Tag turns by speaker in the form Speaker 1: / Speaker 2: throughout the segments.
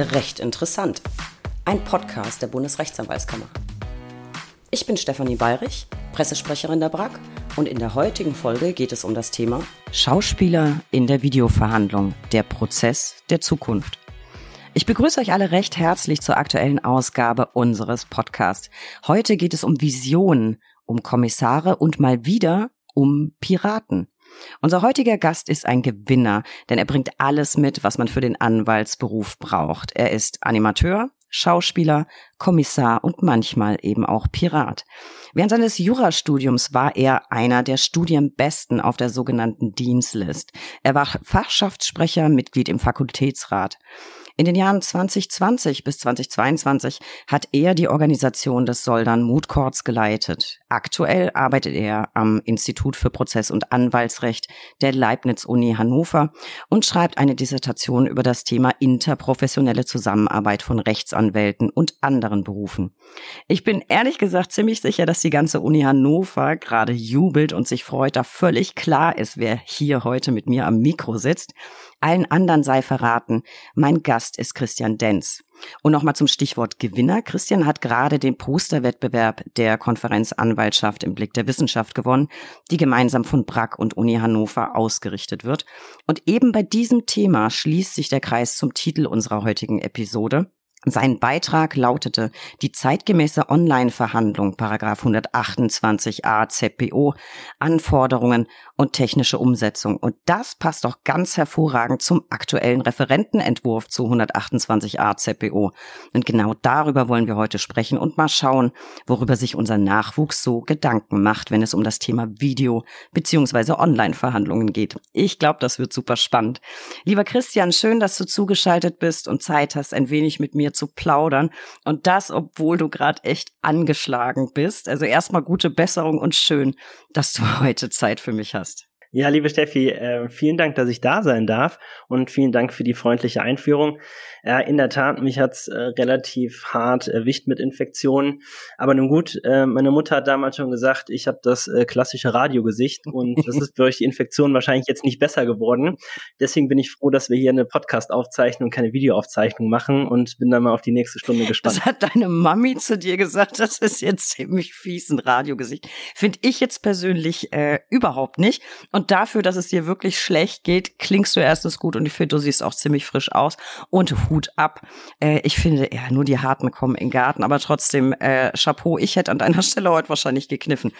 Speaker 1: Recht interessant. Ein Podcast der Bundesrechtsanwaltskammer. Ich bin Stefanie Bayrich, Pressesprecherin der BRAG und in der heutigen Folge geht es um das Thema Schauspieler in der Videoverhandlung, der Prozess der Zukunft. Ich begrüße euch alle recht herzlich zur aktuellen Ausgabe unseres Podcasts. Heute geht es um Visionen, um Kommissare und mal wieder um Piraten. Unser heutiger Gast ist ein Gewinner, denn er bringt alles mit, was man für den Anwaltsberuf braucht. Er ist Animateur, Schauspieler, Kommissar und manchmal eben auch Pirat. Während seines Jurastudiums war er einer der Studienbesten auf der sogenannten Deanslist. Er war Fachschaftssprecher, Mitglied im Fakultätsrat. In den Jahren 2020 bis 2022 hat er die Organisation des Soldan Mood Courts geleitet. Aktuell arbeitet er am Institut für Prozess- und Anwaltsrecht der Leibniz-Uni Hannover und schreibt eine Dissertation über das Thema interprofessionelle Zusammenarbeit von Rechtsanwälten und anderen Berufen. Ich bin ehrlich gesagt ziemlich sicher, dass die ganze Uni Hannover gerade jubelt und sich freut, da völlig klar ist, wer hier heute mit mir am Mikro sitzt. Allen anderen sei verraten, mein Gast ist Christian Denz. Und nochmal zum Stichwort Gewinner. Christian hat gerade den Posterwettbewerb der Konferenz Anwaltschaft im Blick der Wissenschaft gewonnen, die gemeinsam von Brack und Uni Hannover ausgerichtet wird. Und eben bei diesem Thema schließt sich der Kreis zum Titel unserer heutigen Episode. Sein Beitrag lautete die zeitgemäße Online-Verhandlung Paragraph 128a ZPO Anforderungen und technische Umsetzung und das passt doch ganz hervorragend zum aktuellen Referentenentwurf zu 128a ZPO und genau darüber wollen wir heute sprechen und mal schauen, worüber sich unser Nachwuchs so Gedanken macht, wenn es um das Thema Video bzw. Online-Verhandlungen geht. Ich glaube, das wird super spannend. Lieber Christian, schön, dass du zugeschaltet bist und Zeit hast, ein wenig mit mir zu plaudern. Und das, obwohl du gerade echt angeschlagen bist. Also erstmal gute Besserung und schön, dass du heute Zeit für mich hast.
Speaker 2: Ja, liebe Steffi, äh, vielen Dank, dass ich da sein darf und vielen Dank für die freundliche Einführung. Äh, in der Tat, mich hat's äh, relativ hart erwischt mit Infektionen. Aber nun gut, äh, meine Mutter hat damals schon gesagt, ich habe das äh, klassische Radiogesicht und das ist durch die Infektion wahrscheinlich jetzt nicht besser geworden. Deswegen bin ich froh, dass wir hier eine Podcast-Aufzeichnung und keine Videoaufzeichnung machen und bin dann mal auf die nächste Stunde gespannt.
Speaker 1: Das hat deine Mami zu dir gesagt, das ist jetzt ziemlich fies, ein Radiogesicht. Finde ich jetzt persönlich äh, überhaupt nicht. Und dafür, dass es dir wirklich schlecht geht, klingst du erstens gut und ich finde, du siehst auch ziemlich frisch aus. Und Hut ab. Äh, ich finde, ja, nur die Harten kommen in den Garten, aber trotzdem, äh, Chapeau, ich hätte an deiner Stelle heute wahrscheinlich gekniffen.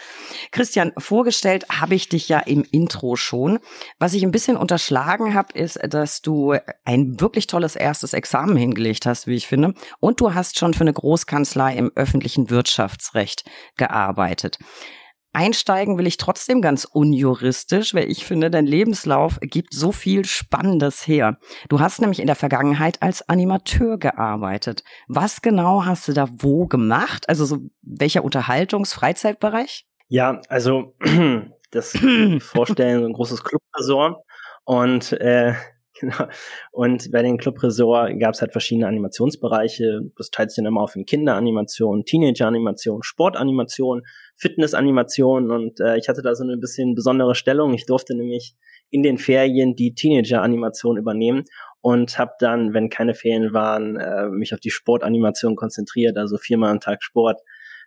Speaker 1: Christian, vorgestellt habe ich dich ja im Intro schon. Was ich ein bisschen unterschlagen habe, ist, dass du ein wirklich tolles erstes Examen hingelegt hast, wie ich finde. Und du hast schon für eine Großkanzlei im öffentlichen Wirtschaftsrecht gearbeitet. Einsteigen will ich trotzdem ganz unjuristisch, weil ich finde, dein Lebenslauf gibt so viel Spannendes her. Du hast nämlich in der Vergangenheit als Animateur gearbeitet. Was genau hast du da wo gemacht? Also so welcher Unterhaltungs-, Freizeitbereich?
Speaker 2: Ja, also das Vorstellen, so ein großes Clubresort und äh, Genau. Und bei den Club Resort gab es halt verschiedene Animationsbereiche. Das teilt sich dann immer auf in Kinderanimation, Teenager-Animation, Sportanimation, Fitnessanimation und äh, ich hatte da so eine bisschen besondere Stellung. Ich durfte nämlich in den Ferien die Teenager-Animation übernehmen und habe dann, wenn keine Ferien waren, äh, mich auf die Sportanimation konzentriert, also viermal am Tag Sport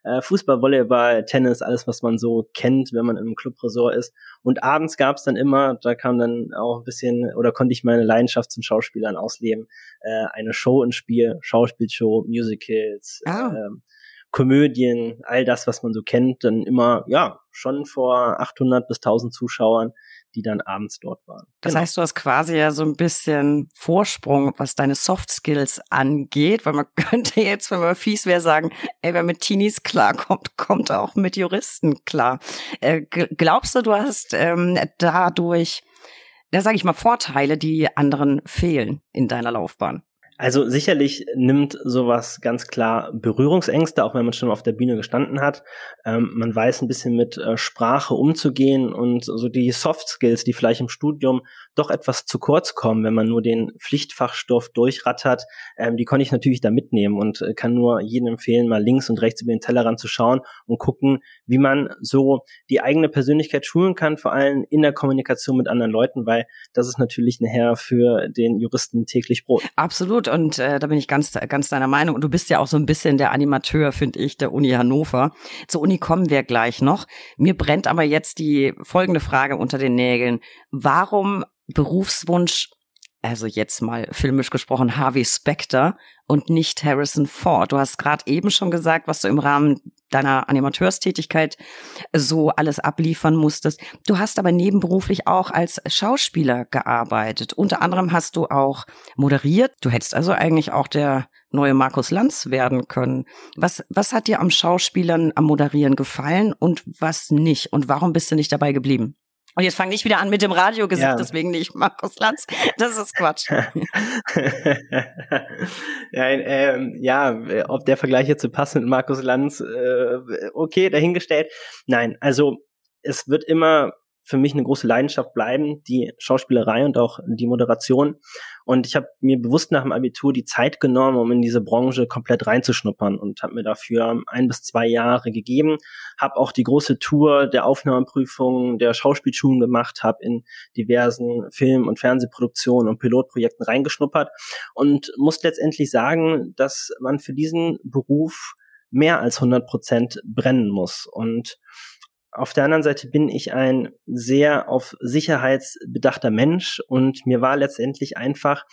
Speaker 2: äh, Fußball, Volleyball, Tennis, alles, was man so kennt, wenn man im Clubresort ist. Und abends gab es dann immer, da kam dann auch ein bisschen, oder konnte ich meine Leidenschaft zum Schauspielern ausleben, äh, eine Show ins Spiel, Schauspielshow, Musicals, ah. ähm, Komödien, all das, was man so kennt, dann immer, ja, schon vor 800 bis 1000 Zuschauern die dann abends dort waren.
Speaker 1: Das genau. heißt, du hast quasi ja so ein bisschen Vorsprung, was deine Soft Skills angeht, weil man könnte jetzt, wenn man fies wäre, sagen, ey, wer mit Teenies klarkommt, kommt auch mit Juristen klar. Äh, glaubst du, du hast ähm, dadurch, da sage ich mal, Vorteile, die anderen fehlen in deiner Laufbahn?
Speaker 2: Also sicherlich nimmt sowas ganz klar Berührungsängste, auch wenn man schon auf der Bühne gestanden hat. Ähm, man weiß ein bisschen mit äh, Sprache umzugehen und so die Soft Skills, die vielleicht im Studium doch etwas zu kurz kommen, wenn man nur den Pflichtfachstoff durchrattert. Ähm, die konnte ich natürlich da mitnehmen und äh, kann nur jedem empfehlen, mal links und rechts über den Tellerrand zu schauen und gucken, wie man so die eigene Persönlichkeit schulen kann, vor allem in der Kommunikation mit anderen Leuten, weil das ist natürlich nachher für den Juristen täglich Brot.
Speaker 1: Absolut und äh, da bin ich ganz, ganz deiner Meinung und du bist ja auch so ein bisschen der Animateur, finde ich, der Uni Hannover. Zur Uni kommen wir gleich noch. Mir brennt aber jetzt die folgende Frage unter den Nägeln. Warum Berufswunsch also jetzt mal filmisch gesprochen, Harvey Specter und nicht Harrison Ford. Du hast gerade eben schon gesagt, was du im Rahmen deiner Animateurstätigkeit so alles abliefern musstest. Du hast aber nebenberuflich auch als Schauspieler gearbeitet. Unter anderem hast du auch moderiert. Du hättest also eigentlich auch der neue Markus Lanz werden können. Was, was hat dir am Schauspielern, am Moderieren gefallen und was nicht? Und warum bist du nicht dabei geblieben? Und jetzt fange ich wieder an mit dem Radiogesicht, ja. deswegen nicht Markus Lanz. Das ist Quatsch.
Speaker 2: ja, ähm, ja, ob der Vergleich jetzt so passt mit Markus Lanz, äh, okay, dahingestellt. Nein, also es wird immer für mich eine große Leidenschaft bleiben, die Schauspielerei und auch die Moderation. Und ich habe mir bewusst nach dem Abitur die Zeit genommen, um in diese Branche komplett reinzuschnuppern und habe mir dafür ein bis zwei Jahre gegeben, habe auch die große Tour der Aufnahmeprüfungen der Schauspielschulen gemacht, habe in diversen Film- und Fernsehproduktionen und Pilotprojekten reingeschnuppert und muss letztendlich sagen, dass man für diesen Beruf mehr als 100 Prozent brennen muss. Und auf der anderen Seite bin ich ein sehr auf Sicherheitsbedachter Mensch und mir war letztendlich einfach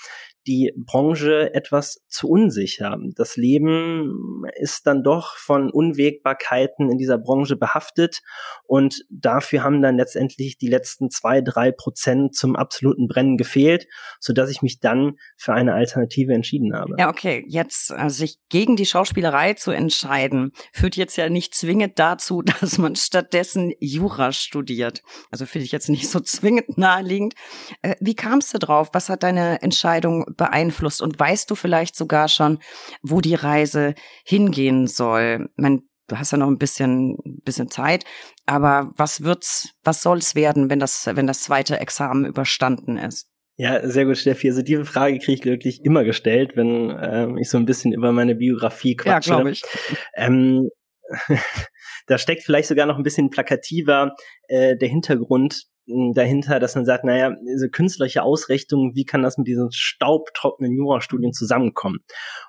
Speaker 2: die Branche etwas zu unsicher. Das Leben ist dann doch von Unwägbarkeiten in dieser Branche behaftet und dafür haben dann letztendlich die letzten zwei, drei Prozent zum absoluten Brennen gefehlt, so dass ich mich dann für eine Alternative entschieden habe.
Speaker 1: Ja, okay. Jetzt äh, sich gegen die Schauspielerei zu entscheiden, führt jetzt ja nicht zwingend dazu, dass man stattdessen Jura studiert. Also finde ich jetzt nicht so zwingend naheliegend. Äh, wie kamst du drauf? Was hat deine Entscheidung beeinflusst? Und weißt du vielleicht sogar schon, wo die Reise hingehen soll? Man, du hast ja noch ein bisschen, bisschen Zeit, aber was wird's, was soll's werden, wenn das, wenn das zweite Examen überstanden ist?
Speaker 2: Ja, sehr gut, Steffi. Also diese Frage kriege ich wirklich immer gestellt, wenn ähm, ich so ein bisschen über meine Biografie quatsche.
Speaker 1: Ja, glaube ich.
Speaker 2: Ähm, da steckt vielleicht sogar noch ein bisschen plakativer äh, der Hintergrund dahinter, dass man sagt, naja, diese künstlerische Ausrichtung, wie kann das mit diesen staubtrockenen Jurastudien zusammenkommen?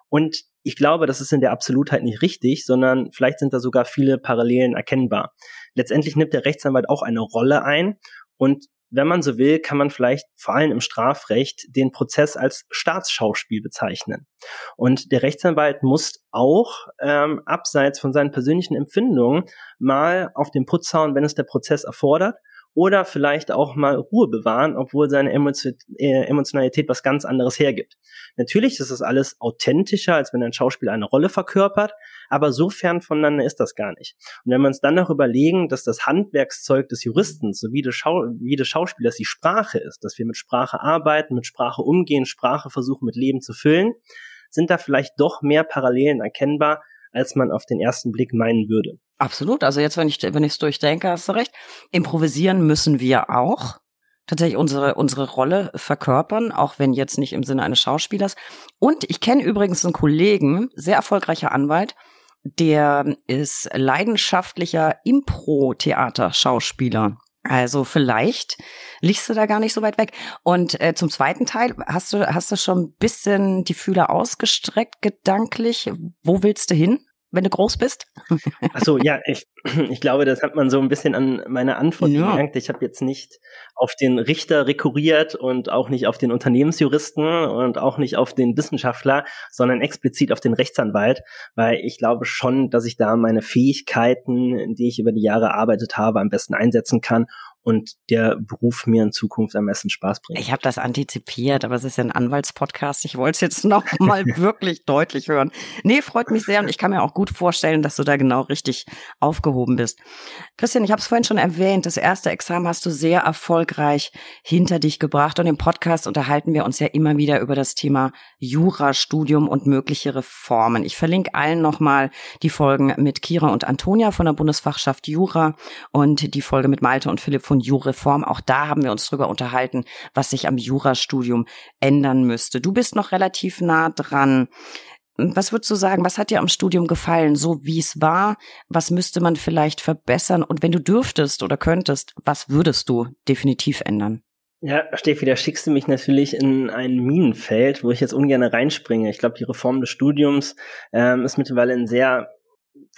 Speaker 2: Und ich glaube, das ist in der Absolutheit nicht richtig, sondern vielleicht sind da sogar viele Parallelen erkennbar. Letztendlich nimmt der Rechtsanwalt auch eine Rolle ein und wenn man so will, kann man vielleicht vor allem im Strafrecht den Prozess als Staatsschauspiel bezeichnen. Und der Rechtsanwalt muss auch ähm, abseits von seinen persönlichen Empfindungen mal auf den Putz hauen, wenn es der Prozess erfordert oder vielleicht auch mal Ruhe bewahren, obwohl seine äh, Emotionalität was ganz anderes hergibt. Natürlich ist es alles authentischer, als wenn ein Schauspieler eine Rolle verkörpert, aber so fern voneinander ist das gar nicht. Und wenn wir uns dann noch überlegen, dass das Handwerkszeug des Juristen sowie des, Schau wie des Schauspielers die Sprache ist, dass wir mit Sprache arbeiten, mit Sprache umgehen, Sprache versuchen mit Leben zu füllen, sind da vielleicht doch mehr Parallelen erkennbar, als man auf den ersten Blick meinen würde.
Speaker 1: Absolut. Also jetzt, wenn ich wenn ich es durchdenke, hast du recht. Improvisieren müssen wir auch. Tatsächlich unsere unsere Rolle verkörpern, auch wenn jetzt nicht im Sinne eines Schauspielers. Und ich kenne übrigens einen Kollegen, sehr erfolgreicher Anwalt, der ist leidenschaftlicher Impro-Theater-Schauspieler. Also vielleicht liegst du da gar nicht so weit weg. Und äh, zum zweiten Teil, hast du, hast du schon ein bisschen die Fühler ausgestreckt, gedanklich? Wo willst du hin? Wenn du groß bist?
Speaker 2: Achso, ja, ich, ich glaube, das hat man so ein bisschen an meiner Antwort ja. gemerkt. Ich habe jetzt nicht auf den Richter rekurriert und auch nicht auf den Unternehmensjuristen und auch nicht auf den Wissenschaftler, sondern explizit auf den Rechtsanwalt, weil ich glaube schon, dass ich da meine Fähigkeiten, die ich über die Jahre erarbeitet habe, am besten einsetzen kann und der Beruf mir in Zukunft am meisten Spaß bringt.
Speaker 1: Ich habe das antizipiert, aber es ist ja ein Anwaltspodcast. Ich wollte es jetzt noch mal wirklich deutlich hören. Nee, freut mich sehr und ich kann mir auch gut vorstellen, dass du da genau richtig aufgehoben bist. Christian, ich habe es vorhin schon erwähnt, das erste Examen hast du sehr erfolgreich hinter dich gebracht und im Podcast unterhalten wir uns ja immer wieder über das Thema Jurastudium und mögliche Reformen. Ich verlinke allen nochmal die Folgen mit Kira und Antonia von der Bundesfachschaft Jura und die Folge mit Malte und Philipp von Jurreform. Auch da haben wir uns drüber unterhalten, was sich am Jurastudium ändern müsste. Du bist noch relativ nah dran. Was würdest du sagen, was hat dir am Studium gefallen, so wie es war? Was müsste man vielleicht verbessern? Und wenn du dürftest oder könntest, was würdest du definitiv ändern?
Speaker 2: Ja, Steffi, da schickst du mich natürlich in ein Minenfeld, wo ich jetzt ungern reinspringe. Ich glaube, die Reform des Studiums ähm, ist mittlerweile ein sehr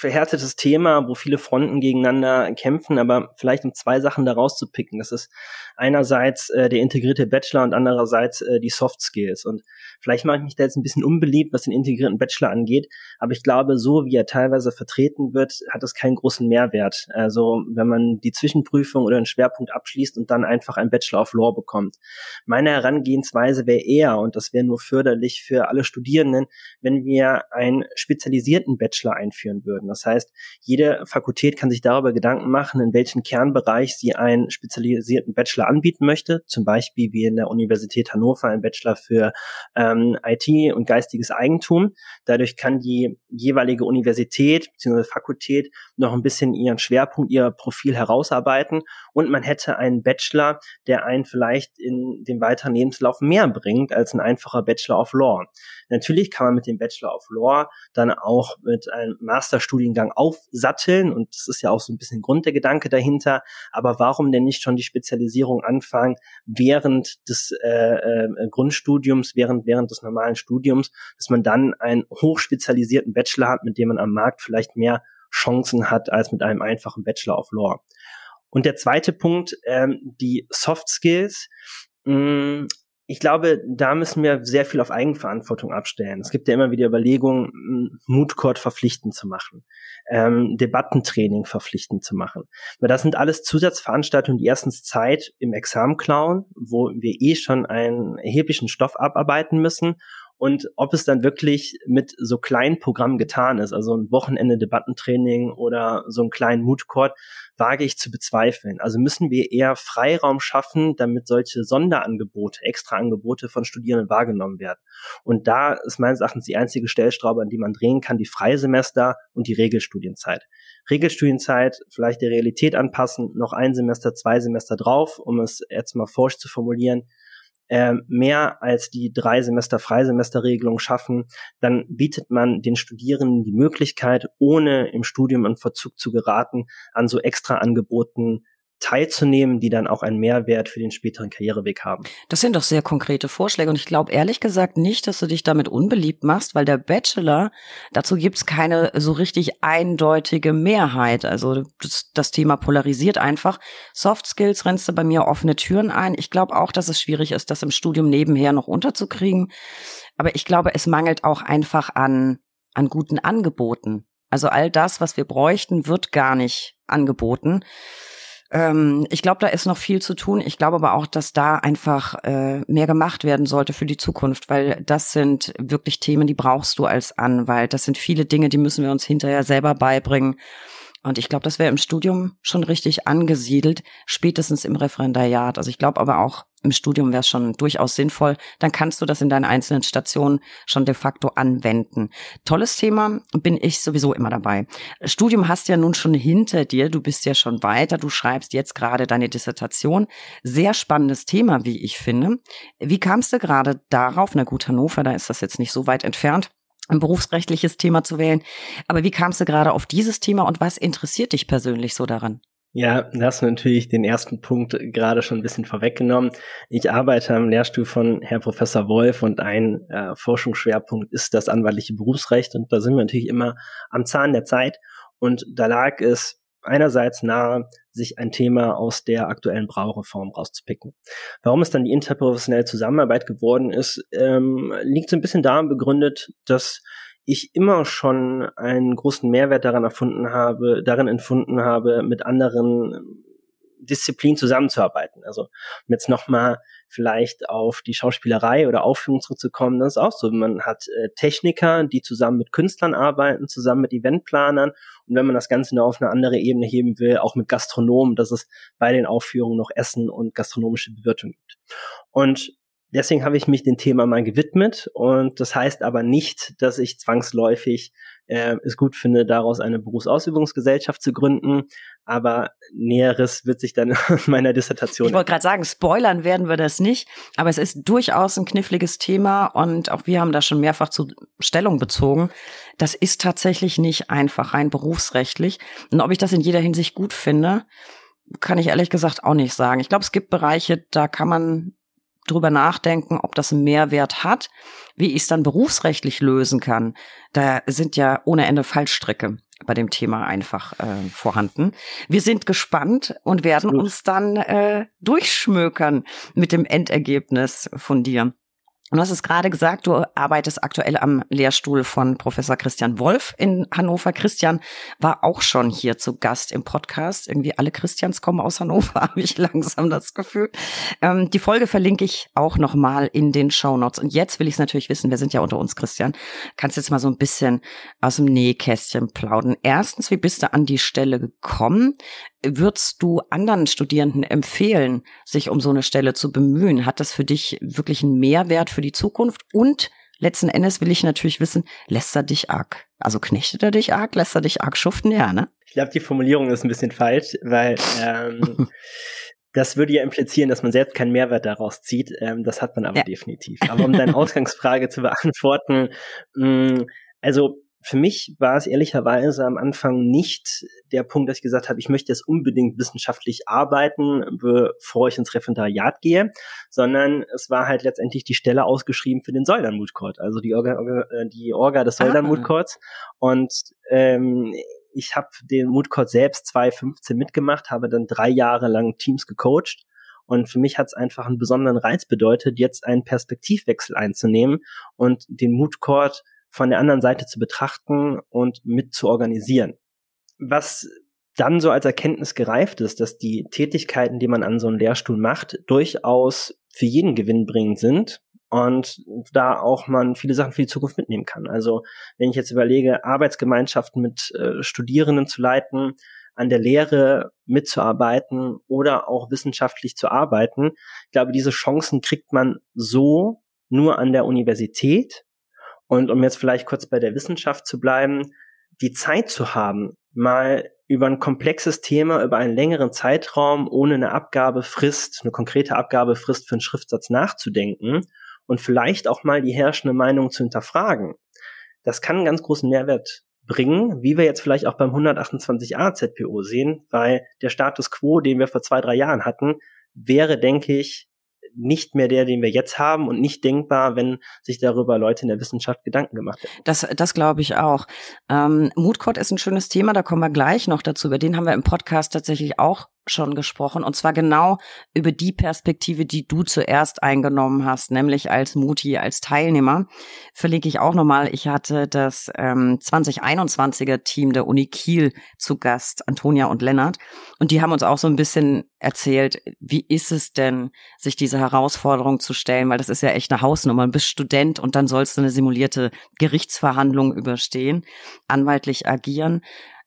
Speaker 2: verhärtetes Thema, wo viele Fronten gegeneinander kämpfen, aber vielleicht um zwei Sachen daraus zu picken. Das ist einerseits äh, der integrierte Bachelor und andererseits äh, die Soft Skills. Und vielleicht mache ich mich da jetzt ein bisschen unbeliebt, was den integrierten Bachelor angeht, aber ich glaube, so wie er teilweise vertreten wird, hat es keinen großen Mehrwert. Also wenn man die Zwischenprüfung oder einen Schwerpunkt abschließt und dann einfach ein Bachelor of Law bekommt. Meine Herangehensweise wäre eher, und das wäre nur förderlich für alle Studierenden, wenn wir einen spezialisierten Bachelor einführen würden. Das heißt, jede Fakultät kann sich darüber Gedanken machen, in welchem Kernbereich sie einen spezialisierten Bachelor anbieten möchte. Zum Beispiel wie in der Universität Hannover ein Bachelor für ähm, IT und geistiges Eigentum. Dadurch kann die jeweilige Universität bzw. Fakultät noch ein bisschen ihren Schwerpunkt, ihr Profil herausarbeiten und man hätte einen Bachelor, der einen vielleicht in den weiteren Lebenslauf mehr bringt als ein einfacher Bachelor of Law. Natürlich kann man mit dem Bachelor of Law dann auch mit einem Masterstudiengang aufsatteln und das ist ja auch so ein bisschen Grund der Gedanke dahinter. Aber warum denn nicht schon die Spezialisierung anfangen während des äh, äh, Grundstudiums, während während des normalen Studiums, dass man dann einen hochspezialisierten Bachelor hat, mit dem man am Markt vielleicht mehr Chancen hat als mit einem einfachen Bachelor of Law. Und der zweite Punkt, ähm, die Soft Skills. Mm, ich glaube, da müssen wir sehr viel auf Eigenverantwortung abstellen. Es gibt ja immer wieder Überlegungen, Court verpflichtend zu machen, ähm, Debattentraining verpflichtend zu machen. Weil das sind alles Zusatzveranstaltungen, die erstens Zeit im Examen klauen, wo wir eh schon einen erheblichen Stoff abarbeiten müssen und ob es dann wirklich mit so kleinen Programmen getan ist, also ein Wochenende Debattentraining oder so einen kleinen Moodcourt, wage ich zu bezweifeln. Also müssen wir eher Freiraum schaffen, damit solche Sonderangebote, Extraangebote von Studierenden wahrgenommen werden. Und da ist meines Erachtens die einzige Stellstraube, an die man drehen kann, die Freisemester und die Regelstudienzeit. Regelstudienzeit vielleicht der Realität anpassen, noch ein Semester, zwei Semester drauf, um es jetzt mal forsch zu formulieren, äh, mehr als die drei Semester Freisemesterregelung schaffen, dann bietet man den Studierenden die Möglichkeit, ohne im Studium in Verzug zu geraten, an so extra Angeboten teilzunehmen, die dann auch einen Mehrwert für den späteren Karriereweg haben.
Speaker 1: Das sind doch sehr konkrete Vorschläge und ich glaube ehrlich gesagt nicht, dass du dich damit unbeliebt machst, weil der Bachelor, dazu gibt's keine so richtig eindeutige Mehrheit. Also das, das Thema polarisiert einfach. Soft Skills rennst du bei mir offene Türen ein. Ich glaube auch, dass es schwierig ist, das im Studium nebenher noch unterzukriegen. Aber ich glaube, es mangelt auch einfach an, an guten Angeboten. Also all das, was wir bräuchten, wird gar nicht angeboten. Ähm, ich glaube, da ist noch viel zu tun. Ich glaube aber auch, dass da einfach äh, mehr gemacht werden sollte für die Zukunft, weil das sind wirklich Themen, die brauchst du als Anwalt. Das sind viele Dinge, die müssen wir uns hinterher selber beibringen. Und ich glaube, das wäre im Studium schon richtig angesiedelt, spätestens im Referendariat. Also ich glaube aber auch, im Studium wäre es schon durchaus sinnvoll. Dann kannst du das in deinen einzelnen Stationen schon de facto anwenden. Tolles Thema, bin ich sowieso immer dabei. Studium hast ja nun schon hinter dir, du bist ja schon weiter, du schreibst jetzt gerade deine Dissertation. Sehr spannendes Thema, wie ich finde. Wie kamst du gerade darauf? Na gut, Hannover, da ist das jetzt nicht so weit entfernt ein berufsrechtliches Thema zu wählen. Aber wie kamst du gerade auf dieses Thema und was interessiert dich persönlich so daran?
Speaker 2: Ja, da hast du natürlich den ersten Punkt gerade schon ein bisschen vorweggenommen. Ich arbeite am Lehrstuhl von Herr Professor Wolf und ein äh, Forschungsschwerpunkt ist das anwaltliche Berufsrecht und da sind wir natürlich immer am Zahn der Zeit und da lag es einerseits nahe, sich ein Thema aus der aktuellen Braureform rauszupicken. Warum es dann die interprofessionelle Zusammenarbeit geworden ist, ähm, liegt so ein bisschen daran begründet, dass ich immer schon einen großen Mehrwert daran erfunden habe, darin empfunden habe, mit anderen Disziplinen zusammenzuarbeiten. Also um jetzt nochmal vielleicht auf die Schauspielerei oder Aufführung zurückzukommen, das ist auch so. Man hat äh, Techniker, die zusammen mit Künstlern arbeiten, zusammen mit Eventplanern und wenn man das Ganze noch auf eine andere Ebene heben will, auch mit Gastronomen, dass es bei den Aufführungen noch Essen und gastronomische Bewirtung gibt. Und deswegen habe ich mich dem Thema mal gewidmet und das heißt aber nicht, dass ich zwangsläufig äh, es gut finde, daraus eine Berufsausübungsgesellschaft zu gründen. Aber Näheres wird sich dann in meiner Dissertation.
Speaker 1: Ich wollte gerade sagen, spoilern werden wir das nicht, aber es ist durchaus ein kniffliges Thema und auch wir haben da schon mehrfach zu Stellung bezogen. Das ist tatsächlich nicht einfach, rein berufsrechtlich. Und ob ich das in jeder Hinsicht gut finde, kann ich ehrlich gesagt auch nicht sagen. Ich glaube, es gibt Bereiche, da kann man drüber nachdenken, ob das einen Mehrwert hat, wie ich es dann berufsrechtlich lösen kann. Da sind ja ohne Ende Fallstricke bei dem Thema einfach äh, vorhanden. Wir sind gespannt und werden uns dann äh, durchschmökern mit dem Endergebnis von dir. Und du hast es gerade gesagt, du arbeitest aktuell am Lehrstuhl von Professor Christian Wolf in Hannover. Christian war auch schon hier zu Gast im Podcast. Irgendwie alle Christians kommen aus Hannover, habe ich langsam das Gefühl. Ähm, die Folge verlinke ich auch nochmal in den Show Notes. Und jetzt will ich es natürlich wissen, wir sind ja unter uns, Christian. Kannst jetzt mal so ein bisschen aus dem Nähkästchen plaudern. Erstens, wie bist du an die Stelle gekommen? Würdest du anderen Studierenden empfehlen, sich um so eine Stelle zu bemühen? Hat das für dich wirklich einen Mehrwert für die Zukunft? Und letzten Endes will ich natürlich wissen, lässt er dich arg? Also knechtet er dich arg? Lässt er dich arg schuften? Ja, ne?
Speaker 2: Ich glaube, die Formulierung ist ein bisschen falsch, weil ähm, das würde ja implizieren, dass man selbst keinen Mehrwert daraus zieht. Ähm, das hat man aber ja. definitiv. Aber um deine Ausgangsfrage zu beantworten, mh, mm, also für mich war es ehrlicherweise am Anfang nicht der Punkt, dass ich gesagt habe, ich möchte jetzt unbedingt wissenschaftlich arbeiten, bevor ich ins Referendariat gehe, sondern es war halt letztendlich die Stelle ausgeschrieben für den Court, also die Orga, äh, die Orga des ah. Courts. Und ähm, ich habe den Court selbst 2015 mitgemacht, habe dann drei Jahre lang Teams gecoacht. Und für mich hat es einfach einen besonderen Reiz bedeutet, jetzt einen Perspektivwechsel einzunehmen und den Mood Court von der anderen Seite zu betrachten und mit zu organisieren. Was dann so als Erkenntnis gereift ist, dass die Tätigkeiten, die man an so einem Lehrstuhl macht, durchaus für jeden gewinnbringend sind und da auch man viele Sachen für die Zukunft mitnehmen kann. Also wenn ich jetzt überlege, Arbeitsgemeinschaften mit äh, Studierenden zu leiten, an der Lehre mitzuarbeiten oder auch wissenschaftlich zu arbeiten, ich glaube, diese Chancen kriegt man so nur an der Universität und um jetzt vielleicht kurz bei der Wissenschaft zu bleiben, die Zeit zu haben, mal über ein komplexes Thema, über einen längeren Zeitraum ohne eine Abgabefrist, eine konkrete Abgabefrist für einen Schriftsatz nachzudenken und vielleicht auch mal die herrschende Meinung zu hinterfragen. Das kann einen ganz großen Mehrwert bringen, wie wir jetzt vielleicht auch beim 128a ZPO sehen, weil der Status quo, den wir vor zwei, drei Jahren hatten, wäre, denke ich, nicht mehr der, den wir jetzt haben und nicht denkbar, wenn sich darüber Leute in der Wissenschaft Gedanken gemacht hätten.
Speaker 1: Das, das glaube ich auch. Ähm, Moodcode ist ein schönes Thema, da kommen wir gleich noch dazu. Über den haben wir im Podcast tatsächlich auch schon gesprochen und zwar genau über die Perspektive, die du zuerst eingenommen hast, nämlich als Muti, als Teilnehmer. Verlinke ich auch nochmal. Ich hatte das ähm, 2021er Team der Uni Kiel zu Gast, Antonia und Lennart, und die haben uns auch so ein bisschen erzählt, wie ist es denn, sich diese Herausforderung zu stellen, weil das ist ja echt eine Hausnummer. Du bist Student und dann sollst du eine simulierte Gerichtsverhandlung überstehen, anwaltlich agieren.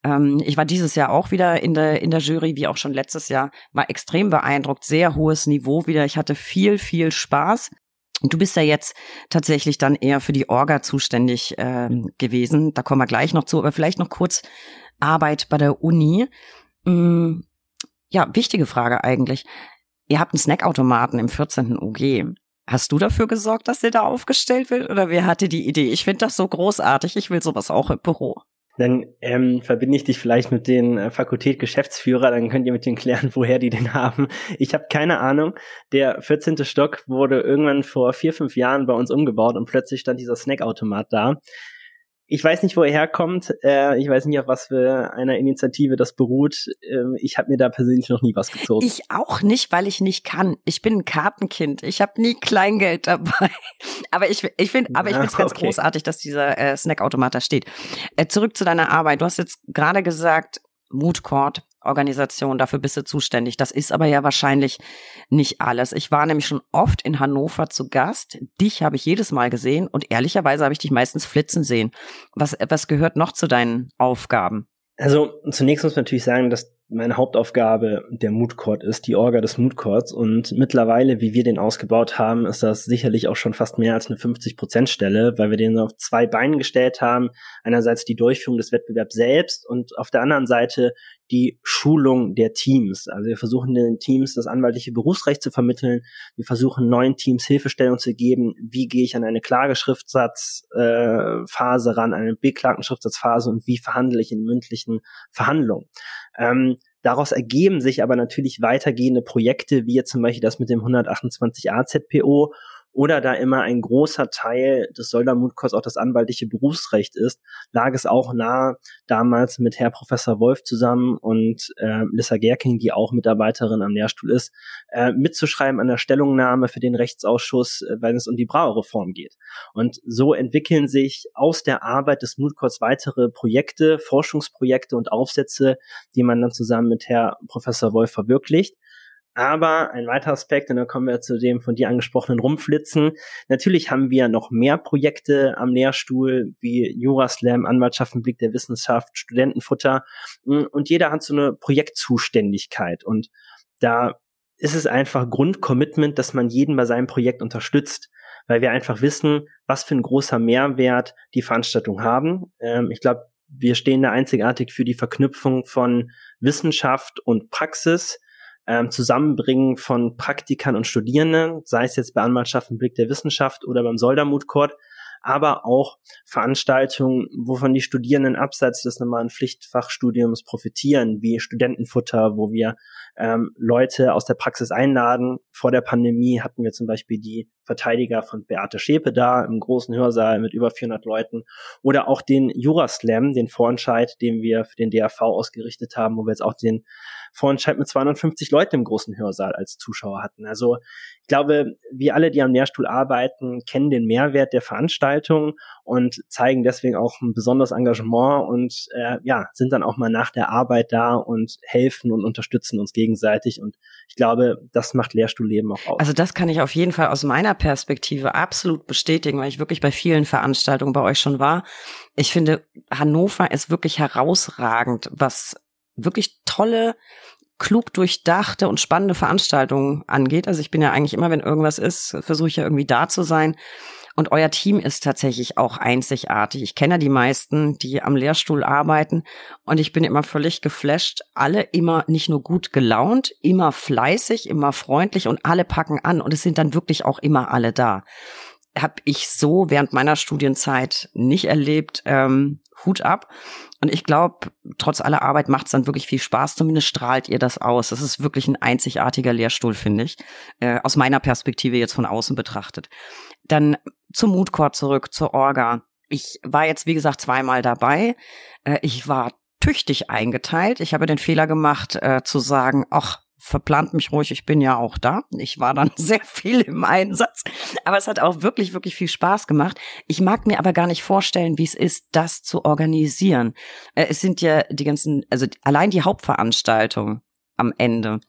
Speaker 1: Ähm, ich war dieses Jahr auch wieder in der, in der Jury, wie auch schon letztes Jahr, war extrem beeindruckt, sehr hohes Niveau wieder. Ich hatte viel, viel Spaß. Und du bist ja jetzt tatsächlich dann eher für die Orga zuständig äh, gewesen. Da kommen wir gleich noch zu, aber vielleicht noch kurz Arbeit bei der Uni. Hm, ja, wichtige Frage eigentlich. Ihr habt einen Snackautomaten im 14. UG. Hast du dafür gesorgt, dass der da aufgestellt wird oder wer hatte die Idee? Ich finde das so großartig. Ich will sowas auch im Büro.
Speaker 2: Dann ähm, verbinde ich dich vielleicht mit den äh, Fakultät-Geschäftsführer, dann könnt ihr mit denen klären, woher die den haben. Ich habe keine Ahnung. Der 14. Stock wurde irgendwann vor vier, fünf Jahren bei uns umgebaut und plötzlich stand dieser Snackautomat da. Ich weiß nicht, wo er herkommt. Äh, ich weiß nicht, auf was für einer Initiative das beruht. Ähm, ich habe mir da persönlich noch nie was gezogen.
Speaker 1: Ich auch nicht, weil ich nicht kann. Ich bin ein Kartenkind. Ich habe nie Kleingeld dabei. aber ich, ich finde, aber ich finde es ganz okay. großartig, dass dieser äh, Snackautomat da steht. Äh, zurück zu deiner Arbeit. Du hast jetzt gerade gesagt, Mood Court Organisation, dafür bist du zuständig. Das ist aber ja wahrscheinlich nicht alles. Ich war nämlich schon oft in Hannover zu Gast. Dich habe ich jedes Mal gesehen und ehrlicherweise habe ich dich meistens flitzen sehen. Was, was gehört noch zu deinen Aufgaben?
Speaker 2: Also zunächst muss man natürlich sagen, dass meine Hauptaufgabe der Mood Court ist, die Orga des Mood Courts. Und mittlerweile, wie wir den ausgebaut haben, ist das sicherlich auch schon fast mehr als eine 50-Prozent-Stelle, weil wir den auf zwei Beinen gestellt haben. Einerseits die Durchführung des Wettbewerbs selbst und auf der anderen Seite die Schulung der Teams. Also wir versuchen den Teams das anwaltliche Berufsrecht zu vermitteln. Wir versuchen neuen Teams Hilfestellung zu geben. Wie gehe ich an eine Klageschriftsatzphase äh, ran, eine Beklagtenschriftsatzphase und wie verhandle ich in mündlichen Verhandlungen? Ähm, daraus ergeben sich aber natürlich weitergehende Projekte, wie jetzt zum Beispiel das mit dem 128a ZPO oder da immer ein großer Teil des Soldamutkurs auch das anwaltliche Berufsrecht ist, lag es auch nahe, damals mit Herr Professor Wolf zusammen und äh, Lissa Gerking, die auch Mitarbeiterin am Lehrstuhl ist, äh, mitzuschreiben an der Stellungnahme für den Rechtsausschuss, äh, wenn es um die Brauerreform geht. Und so entwickeln sich aus der Arbeit des Mutkurs weitere Projekte, Forschungsprojekte und Aufsätze, die man dann zusammen mit Herr Professor Wolf verwirklicht. Aber ein weiterer Aspekt, und dann kommen wir zu dem von dir angesprochenen Rumflitzen. Natürlich haben wir noch mehr Projekte am Lehrstuhl, wie Juraslam, Anwaltschaften, Blick der Wissenschaft, Studentenfutter. Und jeder hat so eine Projektzuständigkeit. Und da ist es einfach Grundcommitment, dass man jeden bei seinem Projekt unterstützt, weil wir einfach wissen, was für ein großer Mehrwert die Veranstaltung haben. Ähm, ich glaube, wir stehen da einzigartig für die Verknüpfung von Wissenschaft und Praxis ähm, Zusammenbringen von Praktikern und Studierenden, sei es jetzt bei Anwaltschaften Blick der Wissenschaft oder beim Soldermut-Court, aber auch Veranstaltungen, wovon die Studierenden abseits des normalen Pflichtfachstudiums profitieren, wie Studentenfutter, wo wir ähm, Leute aus der Praxis einladen. Vor der Pandemie hatten wir zum Beispiel die Verteidiger von Beate Schäpe da im großen Hörsaal mit über 400 Leuten oder auch den Juraslam, den Vorentscheid, den wir für den DRV ausgerichtet haben, wo wir jetzt auch den Vorentscheid mit 250 Leuten im großen Hörsaal als Zuschauer hatten. Also ich glaube, wir alle, die am Lehrstuhl arbeiten, kennen den Mehrwert der Veranstaltung und zeigen deswegen auch ein besonderes Engagement und äh, ja, sind dann auch mal nach der Arbeit da und helfen und unterstützen uns gegenseitig. Und ich glaube, das macht Lehrstuhlleben auch aus.
Speaker 1: Also das kann ich auf jeden Fall aus meiner Perspektive absolut bestätigen, weil ich wirklich bei vielen Veranstaltungen bei euch schon war. Ich finde, Hannover ist wirklich herausragend, was wirklich tolle klug durchdachte und spannende Veranstaltungen angeht. Also ich bin ja eigentlich immer, wenn irgendwas ist, versuche ich ja irgendwie da zu sein. Und euer Team ist tatsächlich auch einzigartig. Ich kenne die meisten, die am Lehrstuhl arbeiten und ich bin immer völlig geflasht. Alle immer nicht nur gut gelaunt, immer fleißig, immer freundlich und alle packen an und es sind dann wirklich auch immer alle da. Hab ich so während meiner Studienzeit nicht erlebt. Ähm, Hut ab. Und ich glaube, trotz aller Arbeit macht es dann wirklich viel Spaß. Zumindest strahlt ihr das aus. Das ist wirklich ein einzigartiger Lehrstuhl, finde ich. Äh, aus meiner Perspektive jetzt von außen betrachtet. Dann zum Moodcore zurück, zur Orga. Ich war jetzt, wie gesagt, zweimal dabei. Äh, ich war tüchtig eingeteilt. Ich habe den Fehler gemacht, äh, zu sagen, ach, verplant mich ruhig, ich bin ja auch da. Ich war dann sehr viel im Einsatz, aber es hat auch wirklich, wirklich viel Spaß gemacht. Ich mag mir aber gar nicht vorstellen, wie es ist, das zu organisieren. Äh, es sind ja die ganzen, also allein die Hauptveranstaltung am Ende.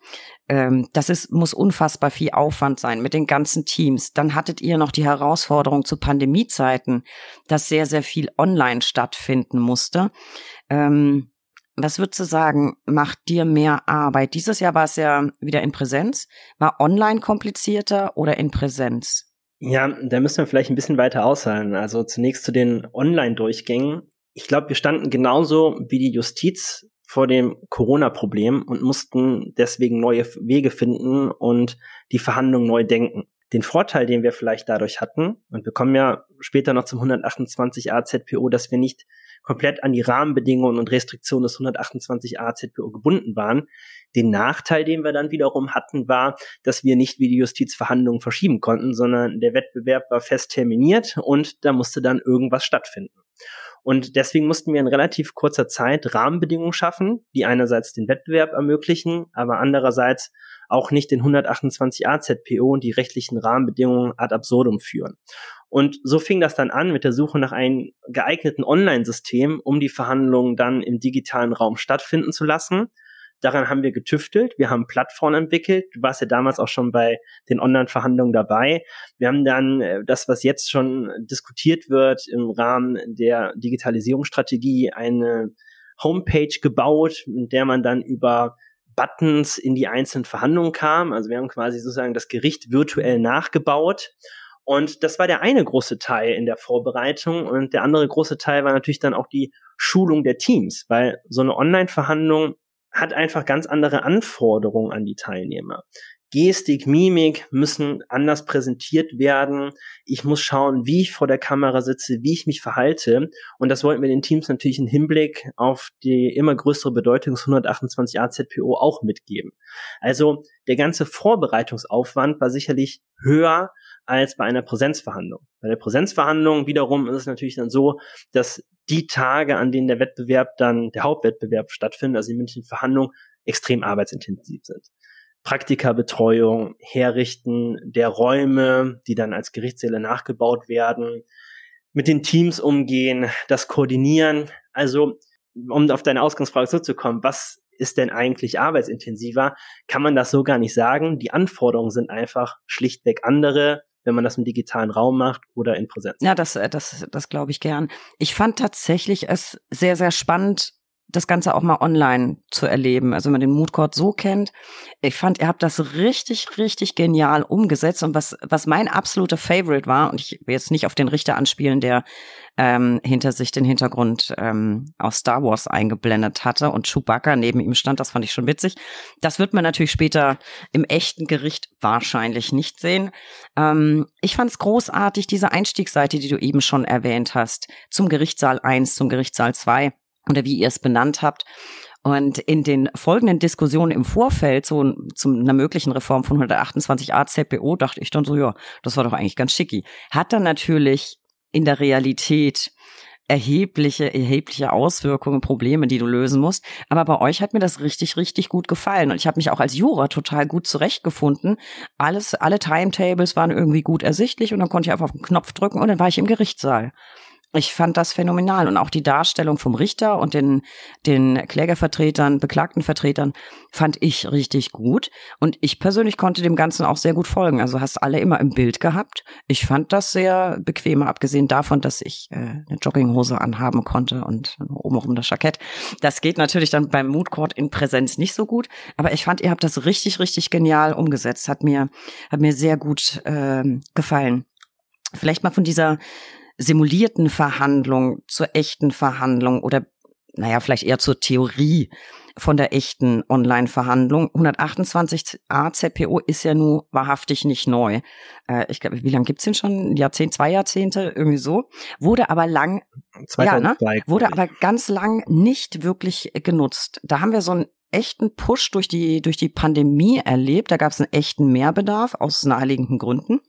Speaker 1: Ähm, das ist, muss unfassbar viel Aufwand sein mit den ganzen Teams. Dann hattet ihr noch die Herausforderung zu Pandemiezeiten, dass sehr, sehr viel online stattfinden musste. Ähm, was würdest du sagen, macht dir mehr Arbeit? Dieses Jahr war es ja wieder in Präsenz. War online komplizierter oder in Präsenz?
Speaker 2: Ja, da müssen wir vielleicht ein bisschen weiter aushalten. Also zunächst zu den Online-Durchgängen. Ich glaube, wir standen genauso wie die Justiz vor dem Corona-Problem und mussten deswegen neue Wege finden und die Verhandlungen neu denken. Den Vorteil, den wir vielleicht dadurch hatten, und wir kommen ja später noch zum 128 AZPO, dass wir nicht komplett an die Rahmenbedingungen und Restriktionen des 128 AZPO gebunden waren. Den Nachteil, den wir dann wiederum hatten, war, dass wir nicht wie die Justizverhandlungen verschieben konnten, sondern der Wettbewerb war fest terminiert und da musste dann irgendwas stattfinden. Und deswegen mussten wir in relativ kurzer Zeit Rahmenbedingungen schaffen, die einerseits den Wettbewerb ermöglichen, aber andererseits auch nicht den 128 AZPO und die rechtlichen Rahmenbedingungen ad absurdum führen. Und so fing das dann an mit der Suche nach einem geeigneten Online-System, um die Verhandlungen dann im digitalen Raum stattfinden zu lassen. Daran haben wir getüftelt. Wir haben Plattformen entwickelt. Du warst ja damals auch schon bei den Online-Verhandlungen dabei. Wir haben dann äh, das, was jetzt schon diskutiert wird im Rahmen der Digitalisierungsstrategie, eine Homepage gebaut, mit der man dann über Buttons in die einzelnen Verhandlungen kam. Also wir haben quasi sozusagen das Gericht virtuell nachgebaut. Und das war der eine große Teil in der Vorbereitung. Und der andere große Teil war natürlich dann auch die Schulung der Teams, weil so eine Online-Verhandlung hat einfach ganz andere Anforderungen an die Teilnehmer. Gestik, Mimik müssen anders präsentiert werden. Ich muss schauen, wie ich vor der Kamera sitze, wie ich mich verhalte. Und das wollten wir den Teams natürlich im Hinblick auf die immer größere Bedeutung des 128 AZPO auch mitgeben. Also der ganze Vorbereitungsaufwand war sicherlich höher als bei einer Präsenzverhandlung. Bei der Präsenzverhandlung wiederum ist es natürlich dann so, dass die Tage, an denen der Wettbewerb dann, der Hauptwettbewerb stattfindet, also die mündlichen Verhandlungen, extrem arbeitsintensiv sind. Praktikabetreuung, Herrichten der Räume, die dann als Gerichtssäle nachgebaut werden, mit den Teams umgehen, das Koordinieren. Also, um auf deine Ausgangsfrage zurückzukommen, was ist denn eigentlich arbeitsintensiver, kann man das so gar nicht sagen. Die Anforderungen sind einfach schlichtweg andere wenn man das im digitalen Raum macht oder in Präsenz.
Speaker 1: Ja, das, äh, das, das glaube ich gern. Ich fand tatsächlich es sehr, sehr spannend, das Ganze auch mal online zu erleben. Also wenn man den Moodcourt so kennt. Ich fand, ihr habt das richtig, richtig genial umgesetzt. Und was, was mein absoluter Favorite war, und ich will jetzt nicht auf den Richter anspielen, der ähm, hinter sich den Hintergrund ähm, aus Star Wars eingeblendet hatte und Chewbacca neben ihm stand, das fand ich schon witzig. Das wird man natürlich später im echten Gericht wahrscheinlich nicht sehen. Ähm, ich fand es großartig, diese Einstiegsseite, die du eben schon erwähnt hast, zum Gerichtssaal 1, zum Gerichtssaal 2 oder wie ihr es benannt habt. Und in den folgenden Diskussionen im Vorfeld so zu einer möglichen Reform von 128a ZPO dachte ich dann so, ja, das war doch eigentlich ganz schicki. Hat dann natürlich in der Realität erhebliche, erhebliche Auswirkungen, Probleme, die du lösen musst. Aber bei euch hat mir das richtig, richtig gut gefallen. Und ich habe mich auch als Jura total gut zurechtgefunden. Alles, alle Timetables waren irgendwie gut ersichtlich und dann konnte ich einfach auf den Knopf drücken und dann war ich im Gerichtssaal. Ich fand das phänomenal und auch die Darstellung vom Richter und den, den Klägervertretern, Beklagtenvertretern fand ich richtig gut. Und ich persönlich konnte dem Ganzen auch sehr gut folgen. Also hast alle immer im Bild gehabt. Ich fand das sehr bequem, abgesehen davon, dass ich äh, eine Jogginghose anhaben konnte und obenrum das Jackett. Das geht natürlich dann beim Moodcourt in Präsenz nicht so gut. Aber ich fand, ihr habt das richtig, richtig genial umgesetzt. Hat mir, hat mir sehr gut äh, gefallen. Vielleicht mal von dieser simulierten Verhandlung zur echten Verhandlung oder naja, vielleicht eher zur Theorie von der echten Online-Verhandlung. 128a ZPO ist ja nur wahrhaftig nicht neu. Äh, ich glaube, wie lange gibt's den schon? Ein Jahrzehnt, zwei Jahrzehnte, irgendwie so. Wurde aber lang, 2002, ja, ne? wurde aber ganz lang nicht wirklich genutzt. Da haben wir so einen echten Push durch die, durch die Pandemie erlebt. Da gab es einen echten Mehrbedarf aus naheliegenden Gründen.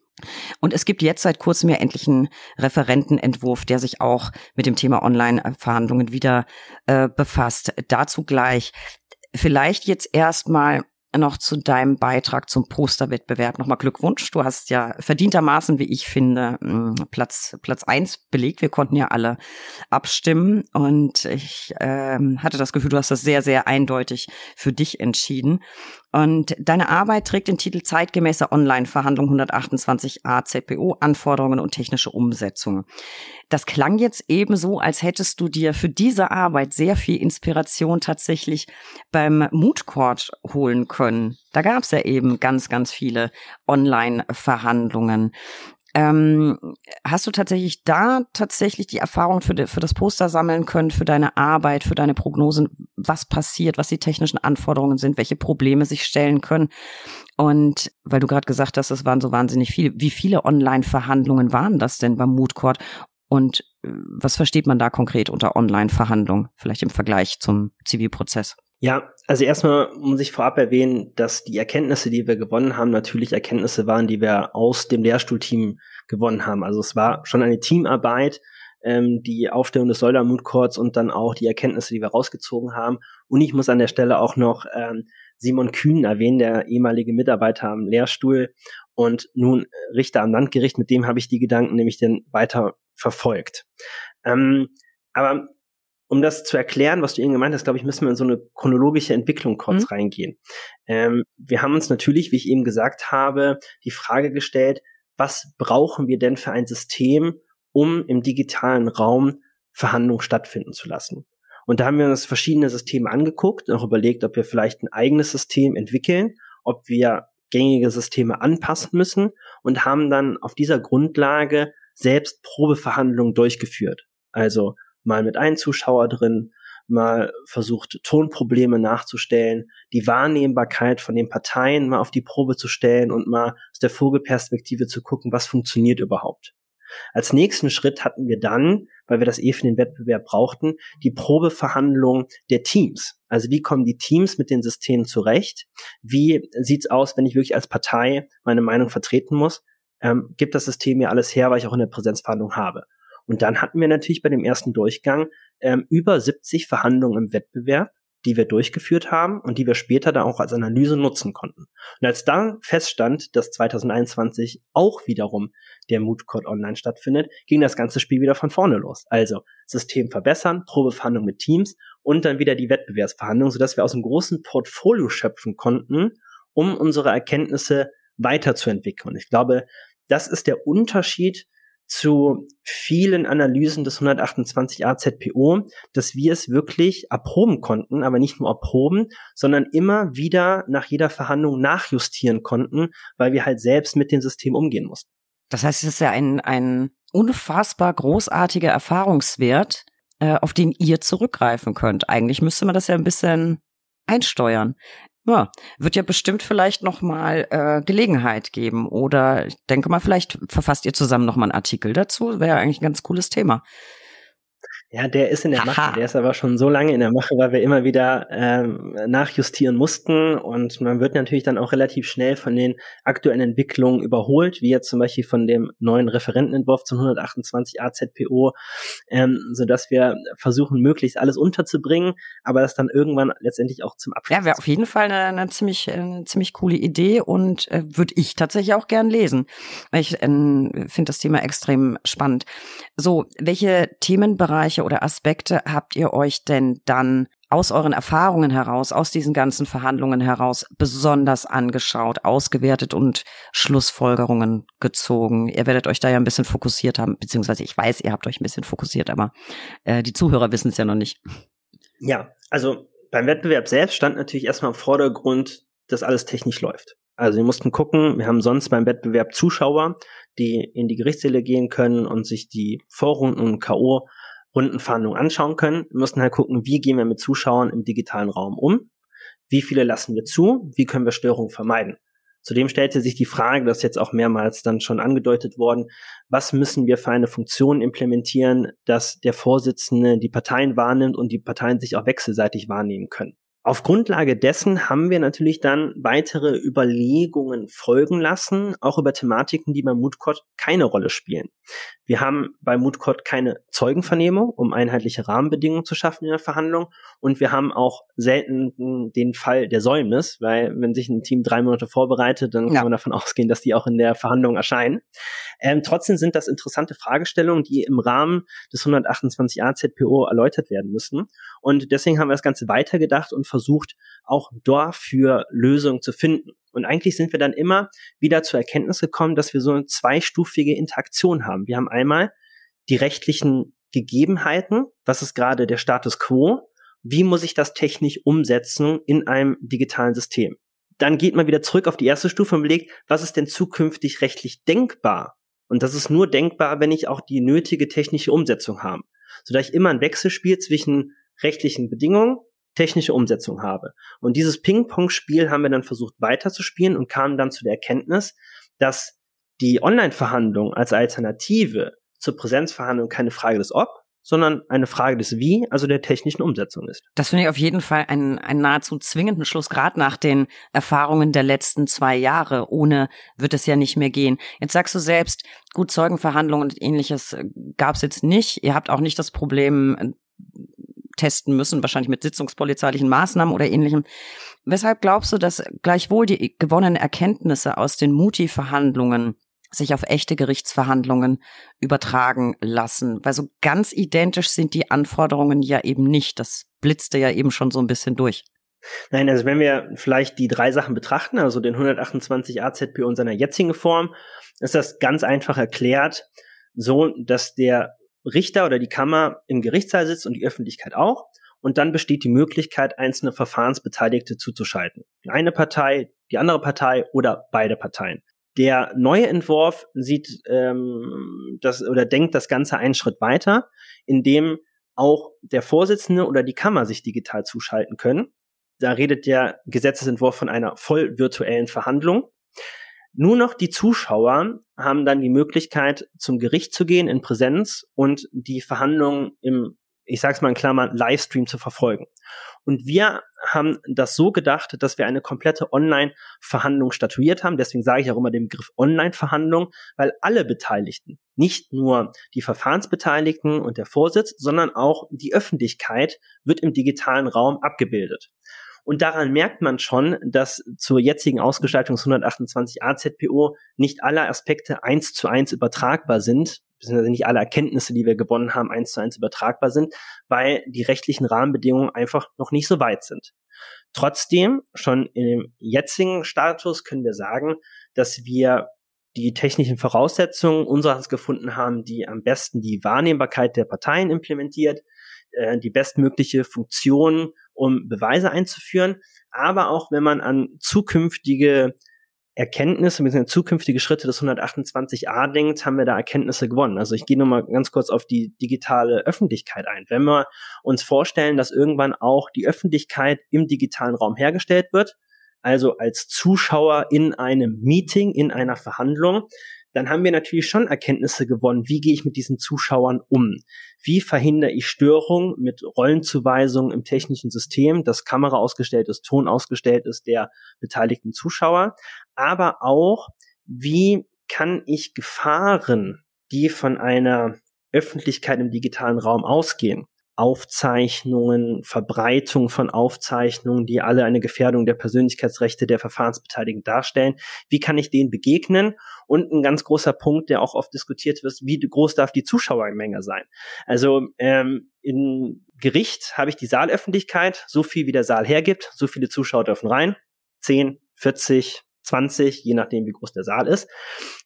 Speaker 1: Und es gibt jetzt seit kurzem ja endlich einen Referentenentwurf, der sich auch mit dem Thema Online-Verhandlungen wieder äh, befasst. Dazu gleich. Vielleicht jetzt erstmal noch zu deinem Beitrag zum Posterwettbewerb. Nochmal Glückwunsch. Du hast ja verdientermaßen, wie ich finde, mm, Platz, Platz eins belegt. Wir konnten ja alle abstimmen und ich ähm, hatte das Gefühl, du hast das sehr, sehr eindeutig für dich entschieden. Und deine Arbeit trägt den Titel Zeitgemäße Online-Verhandlung 128a ZPO, Anforderungen und technische Umsetzung. Das klang jetzt eben so, als hättest du dir für diese Arbeit sehr viel Inspiration tatsächlich beim Mood Court holen können. Da gab es ja eben ganz, ganz viele Online-Verhandlungen. Ähm, hast du tatsächlich da tatsächlich die Erfahrung für, de, für das Poster sammeln können, für deine Arbeit, für deine Prognosen, was passiert, was die technischen Anforderungen sind, welche Probleme sich stellen können? Und weil du gerade gesagt hast, es waren so wahnsinnig viele, wie viele Online-Verhandlungen waren das denn beim Mood Court? Und äh, was versteht man da konkret unter Online-Verhandlung, vielleicht im Vergleich zum Zivilprozess?
Speaker 2: Ja, also erstmal muss ich vorab erwähnen, dass die Erkenntnisse, die wir gewonnen haben, natürlich Erkenntnisse waren, die wir aus dem Lehrstuhlteam gewonnen haben. Also es war schon eine Teamarbeit, ähm, die Aufstellung des Solda Mood Courts und dann auch die Erkenntnisse, die wir rausgezogen haben. Und ich muss an der Stelle auch noch ähm, Simon Kühn erwähnen, der ehemalige Mitarbeiter am Lehrstuhl und nun Richter am Landgericht. Mit dem habe ich die Gedanken nämlich dann weiter verfolgt. Ähm, aber um das zu erklären, was du eben gemeint hast, glaube ich, müssen wir in so eine chronologische Entwicklung kurz mhm. reingehen. Ähm, wir haben uns natürlich, wie ich eben gesagt habe, die Frage gestellt, was brauchen wir denn für ein System, um im digitalen Raum Verhandlungen stattfinden zu lassen? Und da haben wir uns verschiedene Systeme angeguckt und auch überlegt, ob wir vielleicht ein eigenes System entwickeln, ob wir gängige Systeme anpassen müssen und haben dann auf dieser Grundlage selbst Probeverhandlungen durchgeführt. Also mal mit einem Zuschauer drin, mal versucht, Tonprobleme nachzustellen, die Wahrnehmbarkeit von den Parteien mal auf die Probe zu stellen und mal aus der Vogelperspektive zu gucken, was funktioniert überhaupt. Als nächsten Schritt hatten wir dann, weil wir das eh für den Wettbewerb brauchten, die Probeverhandlung der Teams. Also wie kommen die Teams mit den Systemen zurecht? Wie sieht's aus, wenn ich wirklich als Partei meine Meinung vertreten muss? Ähm, gibt das System mir alles her, weil ich auch in der Präsenzverhandlung habe? Und dann hatten wir natürlich bei dem ersten Durchgang ähm, über 70 Verhandlungen im Wettbewerb, die wir durchgeführt haben und die wir später dann auch als Analyse nutzen konnten. Und als dann feststand, dass 2021 auch wiederum der Moodcode online stattfindet, ging das ganze Spiel wieder von vorne los. Also System verbessern, Probeverhandlung mit Teams und dann wieder die Wettbewerbsverhandlung, sodass wir aus einem großen Portfolio schöpfen konnten, um unsere Erkenntnisse weiterzuentwickeln. Und ich glaube, das ist der Unterschied zu vielen Analysen des 128 AZPO, dass wir es wirklich erproben konnten, aber nicht nur erproben, sondern immer wieder nach jeder Verhandlung nachjustieren konnten, weil wir halt selbst mit dem System umgehen mussten.
Speaker 1: Das heißt, es ist ja ein, ein unfassbar großartiger Erfahrungswert, äh, auf den ihr zurückgreifen könnt. Eigentlich müsste man das ja ein bisschen einsteuern. Ja, wird ja bestimmt vielleicht noch mal äh, Gelegenheit geben oder ich denke mal, vielleicht verfasst ihr zusammen noch mal einen Artikel dazu. Wäre ja eigentlich ein ganz cooles Thema.
Speaker 2: Ja, der ist in der Aha. Mache. Der ist aber schon so lange in der Mache, weil wir immer wieder ähm, nachjustieren mussten. Und man wird natürlich dann auch relativ schnell von den aktuellen Entwicklungen überholt, wie jetzt zum Beispiel von dem neuen Referentenentwurf zum 128 AZPO, ähm, sodass wir versuchen, möglichst alles unterzubringen, aber das dann irgendwann letztendlich auch zum Abschluss.
Speaker 1: Ja, wäre auf jeden Fall eine, eine ziemlich, eine ziemlich coole Idee und äh, würde ich tatsächlich auch gern lesen. Ich äh, finde das Thema extrem spannend. So, welche Themenbereiche Bereiche oder Aspekte habt ihr euch denn dann aus euren Erfahrungen heraus, aus diesen ganzen Verhandlungen heraus besonders angeschaut, ausgewertet und Schlussfolgerungen gezogen? Ihr werdet euch da ja ein bisschen fokussiert haben, beziehungsweise ich weiß, ihr habt euch ein bisschen fokussiert, aber äh, die Zuhörer wissen es ja noch nicht.
Speaker 2: Ja, also beim Wettbewerb selbst stand natürlich erstmal im Vordergrund, dass alles technisch läuft. Also wir mussten gucken, wir haben sonst beim Wettbewerb Zuschauer, die in die Gerichtssäle gehen können und sich die Vorrunden und K.O. Rundenverhandlungen anschauen können. Wir müssen halt gucken, wie gehen wir mit Zuschauern im digitalen Raum um? Wie viele lassen wir zu? Wie können wir Störungen vermeiden? Zudem stellte sich die Frage, das ist jetzt auch mehrmals dann schon angedeutet worden, was müssen wir für eine Funktion implementieren, dass der Vorsitzende die Parteien wahrnimmt und die Parteien sich auch wechselseitig wahrnehmen können. Auf Grundlage dessen haben wir natürlich dann weitere Überlegungen folgen lassen, auch über Thematiken, die beim Moodcode keine Rolle spielen. Wir haben bei Moodcode keine Zeugenvernehmung, um einheitliche Rahmenbedingungen zu schaffen in der Verhandlung. Und wir haben auch selten den Fall der Säumnis, weil wenn sich ein Team drei Monate vorbereitet, dann ja. kann man davon ausgehen, dass die auch in der Verhandlung erscheinen. Ähm, trotzdem sind das interessante Fragestellungen, die im Rahmen des 128 AZPO erläutert werden müssen. Und deswegen haben wir das Ganze weitergedacht und versucht, auch dafür Lösungen zu finden. Und eigentlich sind wir dann immer wieder zur Erkenntnis gekommen, dass wir so eine zweistufige Interaktion haben. Wir haben einmal die rechtlichen Gegebenheiten, was ist gerade der Status quo, wie muss ich das technisch umsetzen in einem digitalen System. Dann geht man wieder zurück auf die erste Stufe und überlegt, was ist denn zukünftig rechtlich denkbar? Und das ist nur denkbar, wenn ich auch die nötige technische Umsetzung habe. Sodass ich immer ein Wechselspiel zwischen rechtlichen Bedingungen technische Umsetzung habe. Und dieses Ping-Pong-Spiel haben wir dann versucht weiterzuspielen und kamen dann zu der Erkenntnis, dass die Online-Verhandlung als Alternative zur Präsenzverhandlung keine Frage des Ob, sondern eine Frage des Wie, also der technischen Umsetzung ist.
Speaker 1: Das finde ich auf jeden Fall einen, einen nahezu zwingenden Schluss, gerade nach den Erfahrungen der letzten zwei Jahre. Ohne wird es ja nicht mehr gehen. Jetzt sagst du selbst, gut, Zeugenverhandlungen und ähnliches gab es jetzt nicht. Ihr habt auch nicht das Problem, testen müssen, wahrscheinlich mit sitzungspolizeilichen Maßnahmen oder ähnlichem. Weshalb glaubst du, dass gleichwohl die gewonnenen Erkenntnisse aus den Muti-Verhandlungen sich auf echte Gerichtsverhandlungen übertragen lassen? Weil so ganz identisch sind die Anforderungen ja eben nicht. Das blitzte ja eben schon so ein bisschen durch.
Speaker 2: Nein, also wenn wir vielleicht die drei Sachen betrachten, also den 128 AZPO in seiner jetzigen Form, ist das ganz einfach erklärt, so dass der Richter oder die Kammer im Gerichtssaal sitzt und die Öffentlichkeit auch. und dann besteht die Möglichkeit, einzelne Verfahrensbeteiligte zuzuschalten. Eine Partei, die andere Partei oder beide Parteien. Der neue Entwurf sieht ähm, das oder denkt das Ganze einen Schritt weiter, indem auch der Vorsitzende oder die Kammer sich digital zuschalten können. Da redet der Gesetzesentwurf von einer voll virtuellen Verhandlung. Nur noch die Zuschauer haben dann die Möglichkeit, zum Gericht zu gehen in Präsenz und die Verhandlungen im, ich sag's mal in Klammern, Livestream zu verfolgen. Und wir haben das so gedacht, dass wir eine komplette Online-Verhandlung statuiert haben. Deswegen sage ich auch immer den Begriff Online-Verhandlung, weil alle Beteiligten, nicht nur die Verfahrensbeteiligten und der Vorsitz, sondern auch die Öffentlichkeit wird im digitalen Raum abgebildet. Und daran merkt man schon, dass zur jetzigen Ausgestaltung des 128 AZPO nicht alle Aspekte eins zu eins übertragbar sind, beziehungsweise nicht alle Erkenntnisse, die wir gewonnen haben, eins zu eins übertragbar sind, weil die rechtlichen Rahmenbedingungen einfach noch nicht so weit sind. Trotzdem, schon im jetzigen Status können wir sagen, dass wir die technischen Voraussetzungen unseres gefunden haben, die am besten die Wahrnehmbarkeit der Parteien implementiert, äh, die bestmögliche Funktion um Beweise einzuführen. Aber auch wenn man an zukünftige Erkenntnisse bzw. zukünftige Schritte des 128a denkt, haben wir da Erkenntnisse gewonnen. Also ich gehe nochmal ganz kurz auf die digitale Öffentlichkeit ein. Wenn wir uns vorstellen, dass irgendwann auch die Öffentlichkeit im digitalen Raum hergestellt wird, also als Zuschauer in einem Meeting, in einer Verhandlung, dann haben wir natürlich schon Erkenntnisse gewonnen. Wie gehe ich mit diesen Zuschauern um? Wie verhindere ich Störungen mit Rollenzuweisungen im technischen System, dass Kamera ausgestellt ist, Ton ausgestellt ist der beteiligten Zuschauer? Aber auch, wie kann ich Gefahren, die von einer Öffentlichkeit im digitalen Raum ausgehen, Aufzeichnungen, Verbreitung von Aufzeichnungen, die alle eine Gefährdung der Persönlichkeitsrechte der Verfahrensbeteiligten darstellen. Wie kann ich denen begegnen? Und ein ganz großer Punkt, der auch oft diskutiert wird, wie groß darf die Zuschauermenge sein? Also ähm, in Gericht habe ich die Saalöffentlichkeit, so viel wie der Saal hergibt, so viele Zuschauer dürfen rein. 10, 40, 20, je nachdem, wie groß der Saal ist.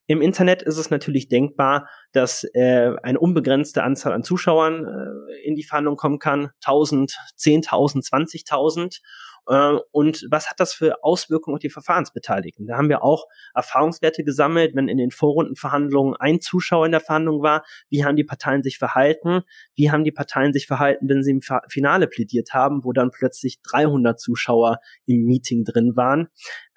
Speaker 2: Im Internet ist es natürlich denkbar, dass äh, eine unbegrenzte Anzahl an Zuschauern äh, in die Verhandlung kommen kann. 1000, 10.000, 20.000. Äh, und was hat das für Auswirkungen auf die Verfahrensbeteiligten? Da haben wir auch Erfahrungswerte gesammelt, wenn in den Vorrundenverhandlungen ein Zuschauer in der Verhandlung war. Wie haben die Parteien sich verhalten? Wie haben die Parteien sich verhalten, wenn sie im Finale plädiert haben, wo dann plötzlich 300 Zuschauer im Meeting drin waren?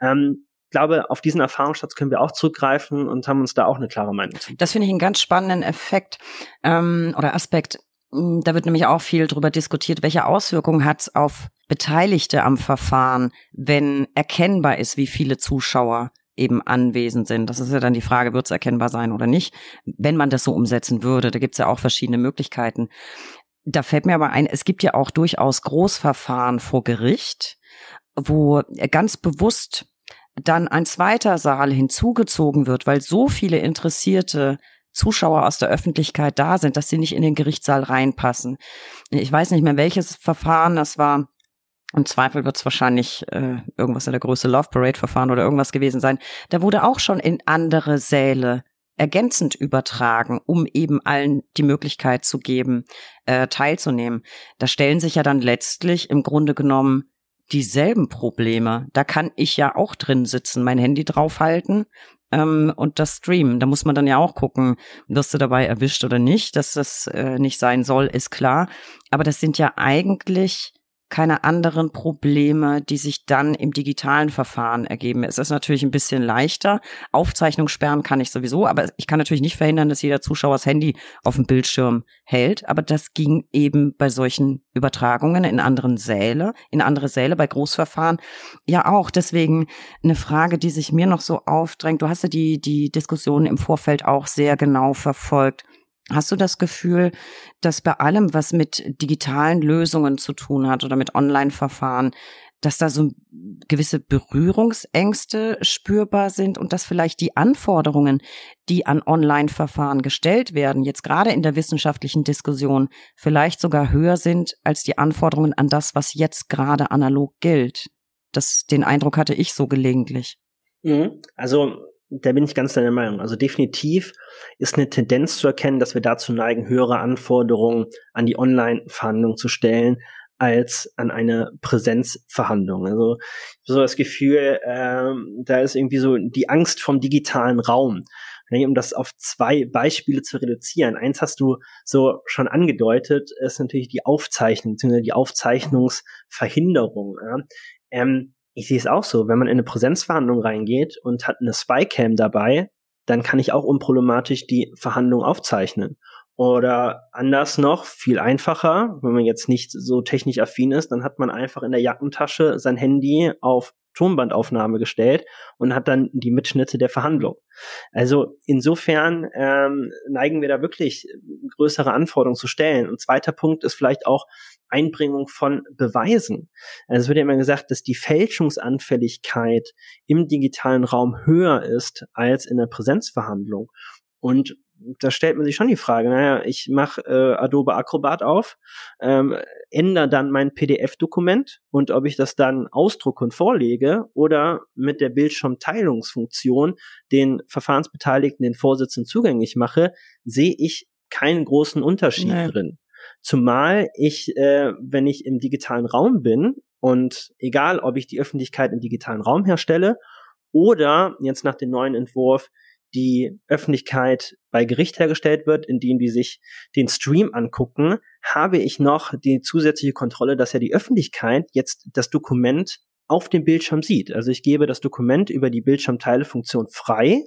Speaker 2: Ähm, glaube, auf diesen Erfahrungsschatz können wir auch zurückgreifen und haben uns da auch eine klare Meinung zu.
Speaker 1: Das finde ich einen ganz spannenden Effekt ähm, oder Aspekt. Hm, da wird nämlich auch viel darüber diskutiert, welche Auswirkungen hat es auf Beteiligte am Verfahren, wenn erkennbar ist, wie viele Zuschauer eben anwesend sind. Das ist ja dann die Frage, wird es erkennbar sein oder nicht, wenn man das so umsetzen würde. Da gibt es ja auch verschiedene Möglichkeiten. Da fällt mir aber ein, es gibt ja auch durchaus Großverfahren vor Gericht, wo ganz bewusst dann ein zweiter Saal hinzugezogen wird, weil so viele interessierte Zuschauer aus der Öffentlichkeit da sind, dass sie nicht in den Gerichtssaal reinpassen. Ich weiß nicht mehr, welches Verfahren das war. Im Zweifel wird es wahrscheinlich äh, irgendwas in der Größe Love Parade Verfahren oder irgendwas gewesen sein. Da wurde auch schon in andere Säle ergänzend übertragen, um eben allen die Möglichkeit zu geben, äh, teilzunehmen. Da stellen sich ja dann letztlich im Grunde genommen dieselben Probleme. Da kann ich ja auch drin sitzen, mein Handy draufhalten ähm, und das streamen. Da muss man dann ja auch gucken, wirst du dabei erwischt oder nicht. Dass das äh, nicht sein soll, ist klar. Aber das sind ja eigentlich keine anderen Probleme, die sich dann im digitalen Verfahren ergeben. Es ist natürlich ein bisschen leichter. Aufzeichnung sperren kann ich sowieso, aber ich kann natürlich nicht verhindern, dass jeder Zuschauer das Handy auf dem Bildschirm hält. Aber das ging eben bei solchen Übertragungen in anderen Säle, in andere Säle bei Großverfahren ja auch. Deswegen eine Frage, die sich mir noch so aufdrängt. Du hast ja die, die Diskussion im Vorfeld auch sehr genau verfolgt. Hast du das Gefühl, dass bei allem, was mit digitalen Lösungen zu tun hat oder mit Online-Verfahren, dass da so gewisse Berührungsängste spürbar sind und dass vielleicht die Anforderungen, die an Online-Verfahren gestellt werden, jetzt gerade in der wissenschaftlichen Diskussion, vielleicht sogar höher sind als die Anforderungen an das, was jetzt gerade analog gilt. Das, den Eindruck hatte ich so gelegentlich.
Speaker 2: Mhm. Also da bin ich ganz deiner Meinung. Also definitiv ist eine Tendenz zu erkennen, dass wir dazu neigen, höhere Anforderungen an die Online-Verhandlung zu stellen, als an eine Präsenzverhandlung. Also so das Gefühl, ähm, da ist irgendwie so die Angst vom digitalen Raum. Um das auf zwei Beispiele zu reduzieren. Eins hast du so schon angedeutet, ist natürlich die Aufzeichnung, beziehungsweise die Aufzeichnungsverhinderung. Ja. Ähm, ich sehe es auch so, wenn man in eine Präsenzverhandlung reingeht und hat eine Spycam dabei, dann kann ich auch unproblematisch die Verhandlung aufzeichnen. Oder anders noch, viel einfacher, wenn man jetzt nicht so technisch affin ist, dann hat man einfach in der Jackentasche sein Handy auf Tonbandaufnahme gestellt und hat dann die Mitschnitte der Verhandlung. Also insofern ähm, neigen wir da wirklich größere Anforderungen zu stellen. Und zweiter Punkt ist vielleicht auch Einbringung von Beweisen. Also es wird ja immer gesagt, dass die Fälschungsanfälligkeit im digitalen Raum höher ist als in der Präsenzverhandlung. Und da stellt man sich schon die Frage, naja, ich mache äh, Adobe Acrobat auf, ähm, ändere dann mein PDF-Dokument und ob ich das dann ausdrucke und vorlege oder mit der Bildschirmteilungsfunktion den Verfahrensbeteiligten, den Vorsitzenden zugänglich mache, sehe ich keinen großen Unterschied nee. drin. Zumal ich, äh, wenn ich im digitalen Raum bin und egal, ob ich die Öffentlichkeit im digitalen Raum herstelle oder jetzt nach dem neuen Entwurf die Öffentlichkeit bei Gericht hergestellt wird, indem die sich den Stream angucken, habe ich noch die zusätzliche Kontrolle, dass ja die Öffentlichkeit jetzt das Dokument auf dem Bildschirm sieht. Also ich gebe das Dokument über die Bildschirmteilefunktion frei,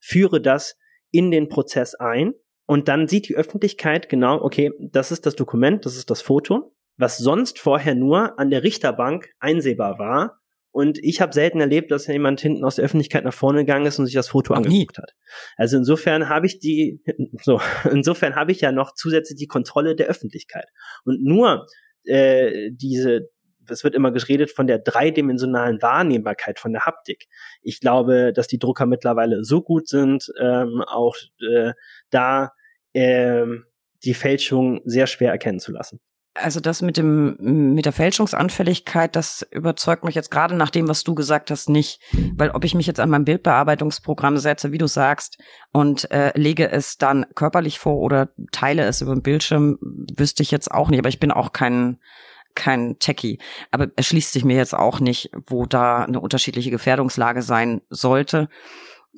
Speaker 2: führe das in den Prozess ein und dann sieht die Öffentlichkeit genau, okay, das ist das Dokument, das ist das Foto, was sonst vorher nur an der Richterbank einsehbar war und ich habe selten erlebt, dass jemand hinten aus der Öffentlichkeit nach vorne gegangen ist und sich das Foto angeguckt hat. Also insofern habe ich die, so, insofern habe ich ja noch zusätzlich die Kontrolle der Öffentlichkeit. Und nur äh, diese, es wird immer geredet von der dreidimensionalen Wahrnehmbarkeit von der Haptik. Ich glaube, dass die Drucker mittlerweile so gut sind, ähm, auch äh, da ähm, die Fälschung sehr schwer erkennen zu lassen.
Speaker 1: Also das mit dem mit der Fälschungsanfälligkeit, das überzeugt mich jetzt gerade nach dem, was du gesagt hast, nicht, weil ob ich mich jetzt an mein Bildbearbeitungsprogramm setze, wie du sagst, und äh, lege es dann körperlich vor oder teile es über den Bildschirm, wüsste ich jetzt auch nicht. Aber ich bin auch kein kein Techie. Aber es schließt sich mir jetzt auch nicht, wo da eine unterschiedliche Gefährdungslage sein sollte.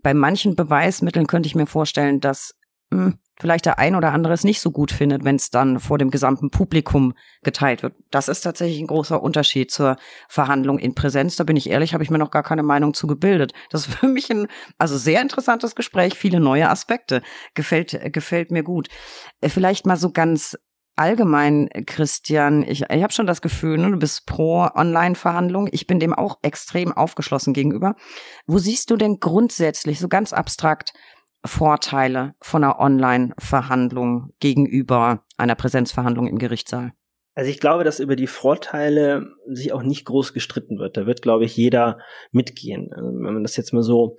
Speaker 1: Bei manchen Beweismitteln könnte ich mir vorstellen, dass mh, hm, vielleicht der ein oder andere es nicht so gut findet, wenn es dann vor dem gesamten Publikum geteilt wird. Das ist tatsächlich ein großer Unterschied zur Verhandlung in Präsenz. Da bin ich ehrlich, habe ich mir noch gar keine Meinung zu gebildet. Das ist für mich ein also sehr interessantes Gespräch, viele neue Aspekte. Gefällt gefällt mir gut. Äh, vielleicht mal so ganz allgemein, Christian, ich, ich habe schon das Gefühl, ne, du bist pro Online-Verhandlung. Ich bin dem auch extrem aufgeschlossen gegenüber. Wo siehst du denn grundsätzlich, so ganz abstrakt, Vorteile von einer Online-Verhandlung gegenüber einer Präsenzverhandlung im Gerichtssaal?
Speaker 2: Also ich glaube, dass über die Vorteile sich auch nicht groß gestritten wird. Da wird, glaube ich, jeder mitgehen. Also wenn man das jetzt mal so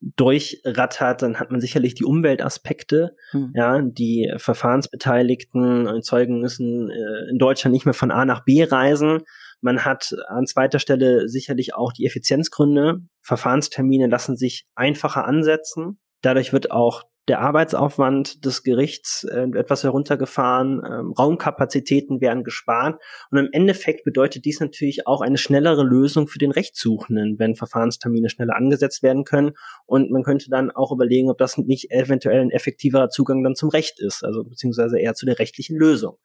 Speaker 2: durchrattert, dann hat man sicherlich die Umweltaspekte. Hm. Ja, die Verfahrensbeteiligten Zeugen müssen äh, in Deutschland nicht mehr von A nach B reisen. Man hat an zweiter Stelle sicherlich auch die Effizienzgründe. Verfahrenstermine lassen sich einfacher ansetzen. Dadurch wird auch der Arbeitsaufwand des Gerichts äh, etwas heruntergefahren, ähm, Raumkapazitäten werden gespart und im Endeffekt bedeutet dies natürlich auch eine schnellere Lösung für den Rechtssuchenden, wenn Verfahrenstermine schneller angesetzt werden können und man könnte dann auch überlegen, ob das nicht eventuell ein effektiverer Zugang dann zum Recht ist, also beziehungsweise eher zu der rechtlichen Lösung.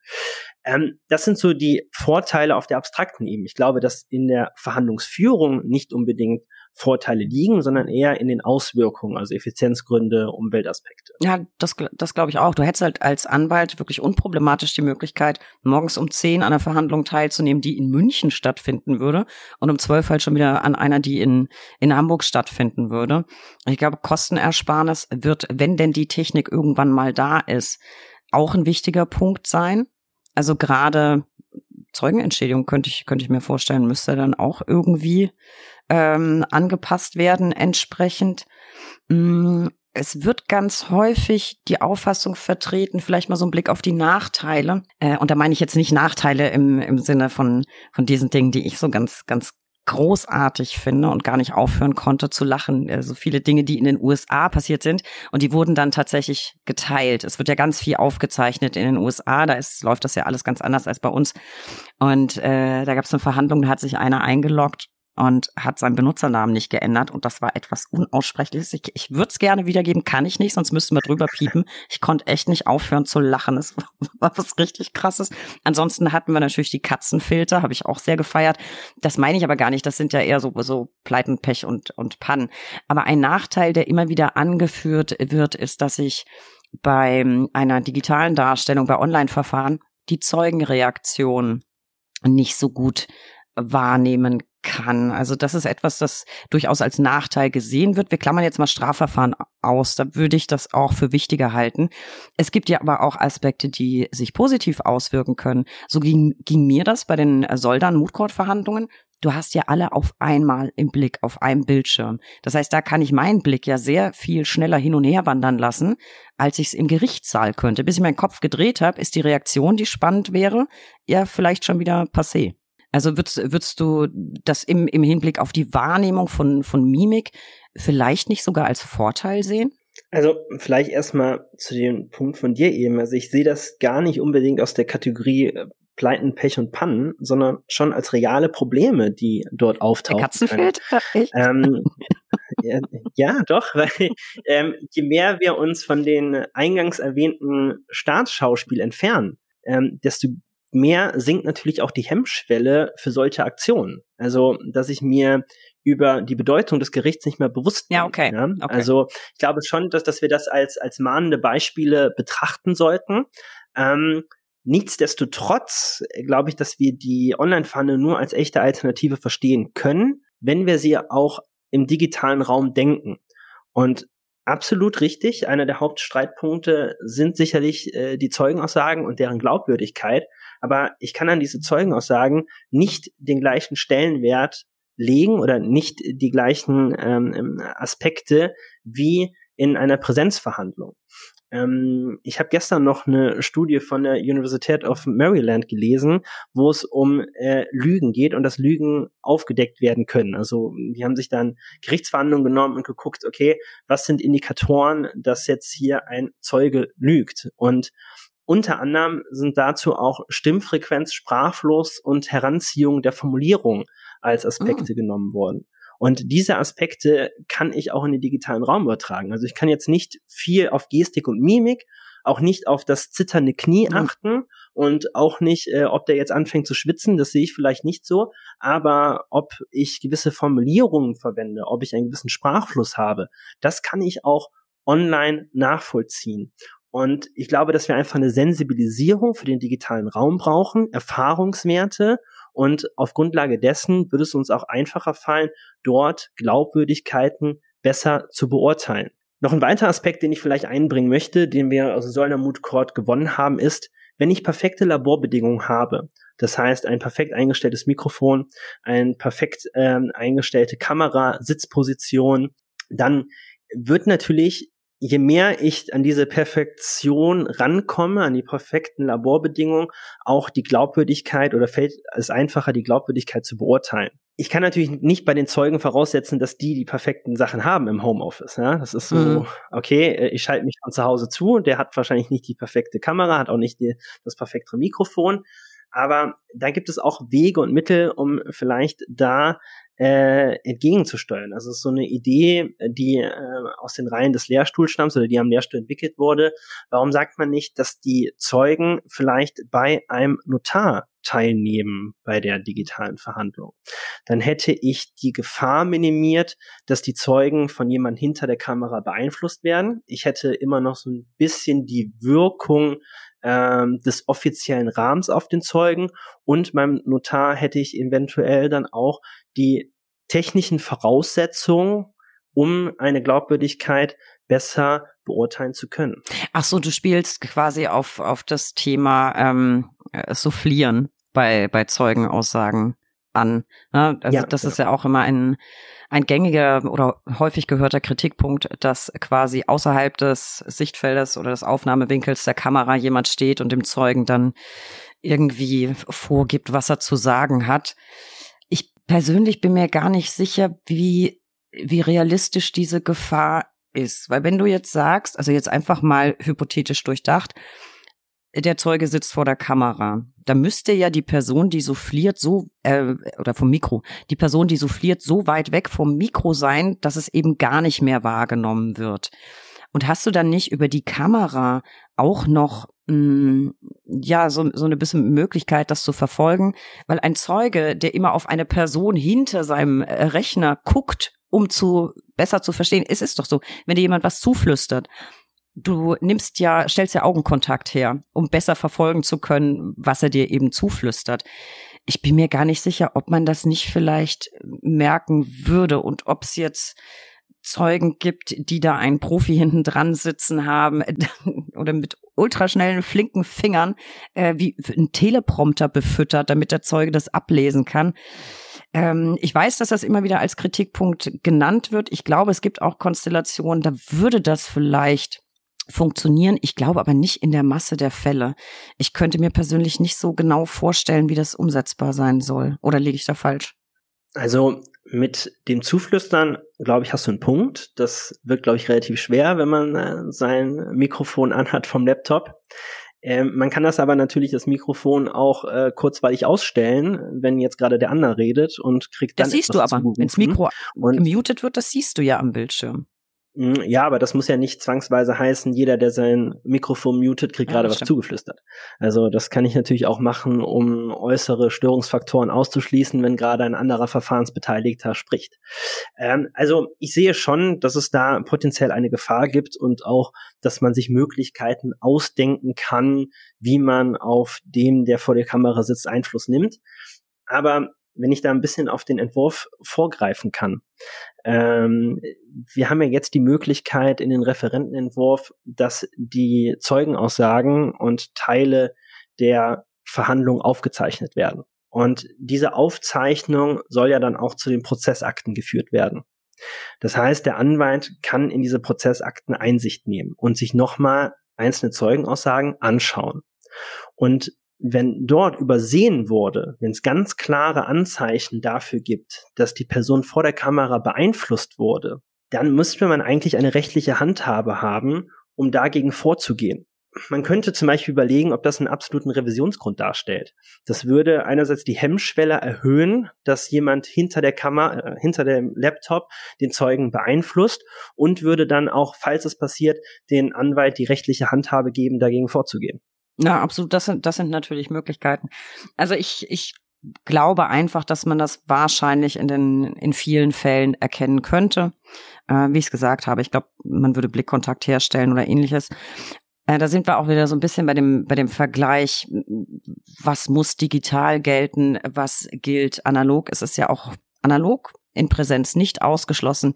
Speaker 2: Ähm, das sind so die Vorteile auf der abstrakten Ebene. Ich glaube, dass in der Verhandlungsführung nicht unbedingt Vorteile liegen, sondern eher in den Auswirkungen, also Effizienzgründe, Umweltaspekte.
Speaker 1: Ja, das, das glaube ich auch. Du hättest halt als Anwalt wirklich unproblematisch die Möglichkeit, morgens um zehn an einer Verhandlung teilzunehmen, die in München stattfinden würde und um zwölf halt schon wieder an einer, die in, in Hamburg stattfinden würde. Ich glaube, Kostenersparnis wird, wenn denn die Technik irgendwann mal da ist, auch ein wichtiger Punkt sein. Also gerade Zeugenentschädigung könnte ich, könnte ich mir vorstellen, müsste dann auch irgendwie ähm, angepasst werden entsprechend. Mm, es wird ganz häufig die Auffassung vertreten, vielleicht mal so ein Blick auf die Nachteile. Äh, und da meine ich jetzt nicht Nachteile im, im Sinne von, von diesen Dingen, die ich so ganz, ganz großartig finde und gar nicht aufhören konnte zu lachen. Also viele Dinge, die in den USA passiert sind und die wurden dann tatsächlich geteilt. Es wird ja ganz viel aufgezeichnet in den USA. Da ist, läuft das ja alles ganz anders als bei uns. Und äh, da gab es eine Verhandlung, da hat sich einer eingeloggt und hat seinen Benutzernamen nicht geändert und das war etwas Unaussprechliches. Ich, ich würde es gerne wiedergeben, kann ich nicht, sonst müssten wir drüber piepen. Ich konnte echt nicht aufhören zu lachen. Es war was richtig krasses. Ansonsten hatten wir natürlich die Katzenfilter, habe ich auch sehr gefeiert. Das meine ich aber gar nicht. Das sind ja eher so, so Pleiten, Pech und, und Pannen. Aber ein Nachteil, der immer wieder angeführt wird, ist, dass ich bei einer digitalen Darstellung, bei Online-Verfahren, die Zeugenreaktion nicht so gut wahrnehmen kann. Also das ist etwas, das durchaus als Nachteil gesehen wird. Wir klammern jetzt mal Strafverfahren aus. Da würde ich das auch für wichtiger halten. Es gibt ja aber auch Aspekte, die sich positiv auswirken können. So ging, ging mir das bei den Soldan Moodcourt Verhandlungen. Du hast ja alle auf einmal im Blick, auf einem Bildschirm. Das heißt, da kann ich meinen Blick ja sehr viel schneller hin und her wandern lassen, als ich es im Gerichtssaal könnte. Bis ich meinen Kopf gedreht habe, ist die Reaktion, die spannend wäre, ja vielleicht schon wieder passé. Also würdest, würdest du das im, im Hinblick auf die Wahrnehmung von, von Mimik vielleicht nicht sogar als Vorteil sehen?
Speaker 2: Also vielleicht erstmal zu dem Punkt von dir eben. Also ich sehe das gar nicht unbedingt aus der Kategorie äh, Pleiten, Pech und Pannen, sondern schon als reale Probleme, die dort auftauchen. Der
Speaker 1: Katzenfeld?
Speaker 2: Ähm, ja, ja, doch, weil ähm, je mehr wir uns von den eingangs erwähnten Staatsschauspiel entfernen, ähm, desto mehr sinkt natürlich auch die Hemmschwelle für solche Aktionen. Also, dass ich mir über die Bedeutung des Gerichts nicht mehr bewusst
Speaker 1: bin. Ja, okay. Ja?
Speaker 2: okay. Also, ich glaube schon, dass, dass wir das als, als mahnende Beispiele betrachten sollten. Ähm, nichtsdestotrotz glaube ich, dass wir die Online-Pfanne nur als echte Alternative verstehen können, wenn wir sie auch im digitalen Raum denken. Und absolut richtig. Einer der Hauptstreitpunkte sind sicherlich äh, die Zeugenaussagen und deren Glaubwürdigkeit aber ich kann an diese Zeugenaussagen nicht den gleichen Stellenwert legen oder nicht die gleichen ähm, ähm, Aspekte wie in einer Präsenzverhandlung. Ähm, ich habe gestern noch eine Studie von der Universität of Maryland gelesen, wo es um äh, Lügen geht und dass Lügen aufgedeckt werden können. Also die haben sich dann Gerichtsverhandlungen genommen und geguckt, okay, was sind Indikatoren, dass jetzt hier ein Zeuge lügt? Und unter anderem sind dazu auch Stimmfrequenz, Sprachfluss und Heranziehung der Formulierung als Aspekte oh. genommen worden. Und diese Aspekte kann ich auch in den digitalen Raum übertragen. Also ich kann jetzt nicht viel auf Gestik und Mimik, auch nicht auf das zitternde Knie achten und auch nicht, äh, ob der jetzt anfängt zu schwitzen, das sehe ich vielleicht nicht so, aber ob ich gewisse Formulierungen verwende, ob ich einen gewissen Sprachfluss habe, das kann ich auch online nachvollziehen. Und ich glaube, dass wir einfach eine Sensibilisierung für den digitalen Raum brauchen, Erfahrungswerte und auf Grundlage dessen würde es uns auch einfacher fallen, dort Glaubwürdigkeiten besser zu beurteilen. Noch ein weiterer Aspekt, den ich vielleicht einbringen möchte, den wir aus Solner Mood Court gewonnen haben, ist, wenn ich perfekte Laborbedingungen habe, das heißt ein perfekt eingestelltes Mikrofon, ein perfekt ähm, eingestellte Kamera, Sitzposition, dann wird natürlich je mehr ich an diese Perfektion rankomme, an die perfekten Laborbedingungen, auch die Glaubwürdigkeit oder fällt es einfacher, die Glaubwürdigkeit zu beurteilen. Ich kann natürlich nicht bei den Zeugen voraussetzen, dass die die perfekten Sachen haben im Homeoffice. Ja? Das ist so, mhm. okay, äh, ich schalte mich von zu Hause zu, der hat wahrscheinlich nicht die perfekte Kamera, hat auch nicht die, das perfekte Mikrofon. Aber da gibt es auch Wege und Mittel, um vielleicht da äh, entgegenzusteuern. Also es ist so eine Idee, die äh, aus den Reihen des Lehrstuhls stammt oder die am Lehrstuhl entwickelt wurde. Warum sagt man nicht, dass die Zeugen vielleicht bei einem Notar teilnehmen bei der digitalen Verhandlung? Dann hätte ich die Gefahr minimiert, dass die Zeugen von jemand hinter der Kamera beeinflusst werden. Ich hätte immer noch so ein bisschen die Wirkung ähm, des offiziellen Rahmens auf den Zeugen und beim Notar hätte ich eventuell dann auch die technischen Voraussetzungen, um eine Glaubwürdigkeit besser beurteilen zu können.
Speaker 1: Ach so, du spielst quasi auf, auf das Thema ähm, äh, Soufflieren bei, bei Zeugenaussagen an. Ne? Also ja, das ja. ist ja auch immer ein, ein gängiger oder häufig gehörter Kritikpunkt, dass quasi außerhalb des Sichtfeldes oder des Aufnahmewinkels der Kamera jemand steht und dem Zeugen dann irgendwie vorgibt, was er zu sagen hat. Ich persönlich bin mir gar nicht sicher, wie, wie realistisch diese Gefahr ist. Weil wenn du jetzt sagst, also jetzt einfach mal hypothetisch durchdacht, der Zeuge sitzt vor der Kamera. Da müsste ja die Person, die souffliert, so, äh, oder vom Mikro, die Person, die souffliert, so weit weg vom Mikro sein, dass es eben gar nicht mehr wahrgenommen wird. Und hast du dann nicht über die Kamera auch noch mh, mm, ja so, so eine bisschen Möglichkeit, das zu verfolgen? Weil ein Zeuge, der immer auf eine Person hinter seinem äh, Rechner guckt, um zu besser zu verstehen, es ist doch so, wenn dir jemand was zuflüstert, du nimmst ja, stellst ja Augenkontakt her, um besser verfolgen zu können, was er dir eben zuflüstert. Ich bin mir gar nicht sicher, ob man das nicht vielleicht merken würde und ob es jetzt Zeugen gibt, die da einen Profi hinten dran sitzen haben oder mit ultraschnellen, flinken Fingern äh, wie ein Teleprompter befüttert, damit der Zeuge das ablesen kann. Ähm, ich weiß, dass das immer wieder als Kritikpunkt genannt wird. Ich glaube, es gibt auch Konstellationen, da würde das vielleicht funktionieren. Ich glaube aber nicht in der Masse der Fälle. Ich könnte mir persönlich nicht so genau vorstellen, wie das umsetzbar sein soll. Oder liege ich da falsch?
Speaker 2: Also mit dem Zuflüstern, glaube ich, hast du einen Punkt. Das wird, glaube ich, relativ schwer, wenn man äh, sein Mikrofon anhat vom Laptop. Ähm, man kann das aber natürlich das Mikrofon auch äh, kurzweilig ausstellen, wenn jetzt gerade der andere redet und kriegt dann.
Speaker 1: Das siehst du aber, wenn das Mikro und gemutet wird, das siehst du ja am Bildschirm.
Speaker 2: Hm, ja, aber das muss ja nicht zwangsweise heißen, jeder, der sein Mikrofon mutet, kriegt ja, gerade was zugeflüstert. Also das kann ich natürlich auch machen, um äußere Störungsfaktoren auszuschließen, wenn gerade ein anderer Verfahrensbeteiligter spricht. Ähm, also ich sehe schon, dass es da potenziell eine Gefahr gibt und auch, dass man sich Möglichkeiten ausdenken kann, wie man auf dem, der vor der Kamera sitzt, Einfluss nimmt. Aber wenn ich da ein bisschen auf den Entwurf vorgreifen kann. Ähm, wir haben ja jetzt die Möglichkeit in den Referentenentwurf, dass die Zeugenaussagen und Teile der Verhandlung aufgezeichnet werden. Und diese Aufzeichnung soll ja dann auch zu den Prozessakten geführt werden. Das heißt, der Anwalt kann in diese Prozessakten Einsicht nehmen und sich nochmal einzelne Zeugenaussagen anschauen. Und wenn dort übersehen wurde, wenn es ganz klare Anzeichen dafür gibt, dass die Person vor der Kamera beeinflusst wurde, dann müsste man eigentlich eine rechtliche Handhabe haben, um dagegen vorzugehen. Man könnte zum Beispiel überlegen, ob das einen absoluten Revisionsgrund darstellt. Das würde einerseits die Hemmschwelle erhöhen, dass jemand hinter der Kamera, äh, hinter dem Laptop den Zeugen beeinflusst und würde dann auch, falls es passiert, den Anwalt die rechtliche Handhabe geben, dagegen vorzugehen.
Speaker 1: Ja, absolut. Das sind, das sind natürlich Möglichkeiten. Also ich, ich glaube einfach, dass man das wahrscheinlich in den, in vielen Fällen erkennen könnte. Äh, wie ich es gesagt habe, ich glaube, man würde Blickkontakt herstellen oder ähnliches. Äh, da sind wir auch wieder so ein bisschen bei dem, bei dem Vergleich, was muss digital gelten, was gilt analog. Es ist ja auch analog in Präsenz nicht ausgeschlossen,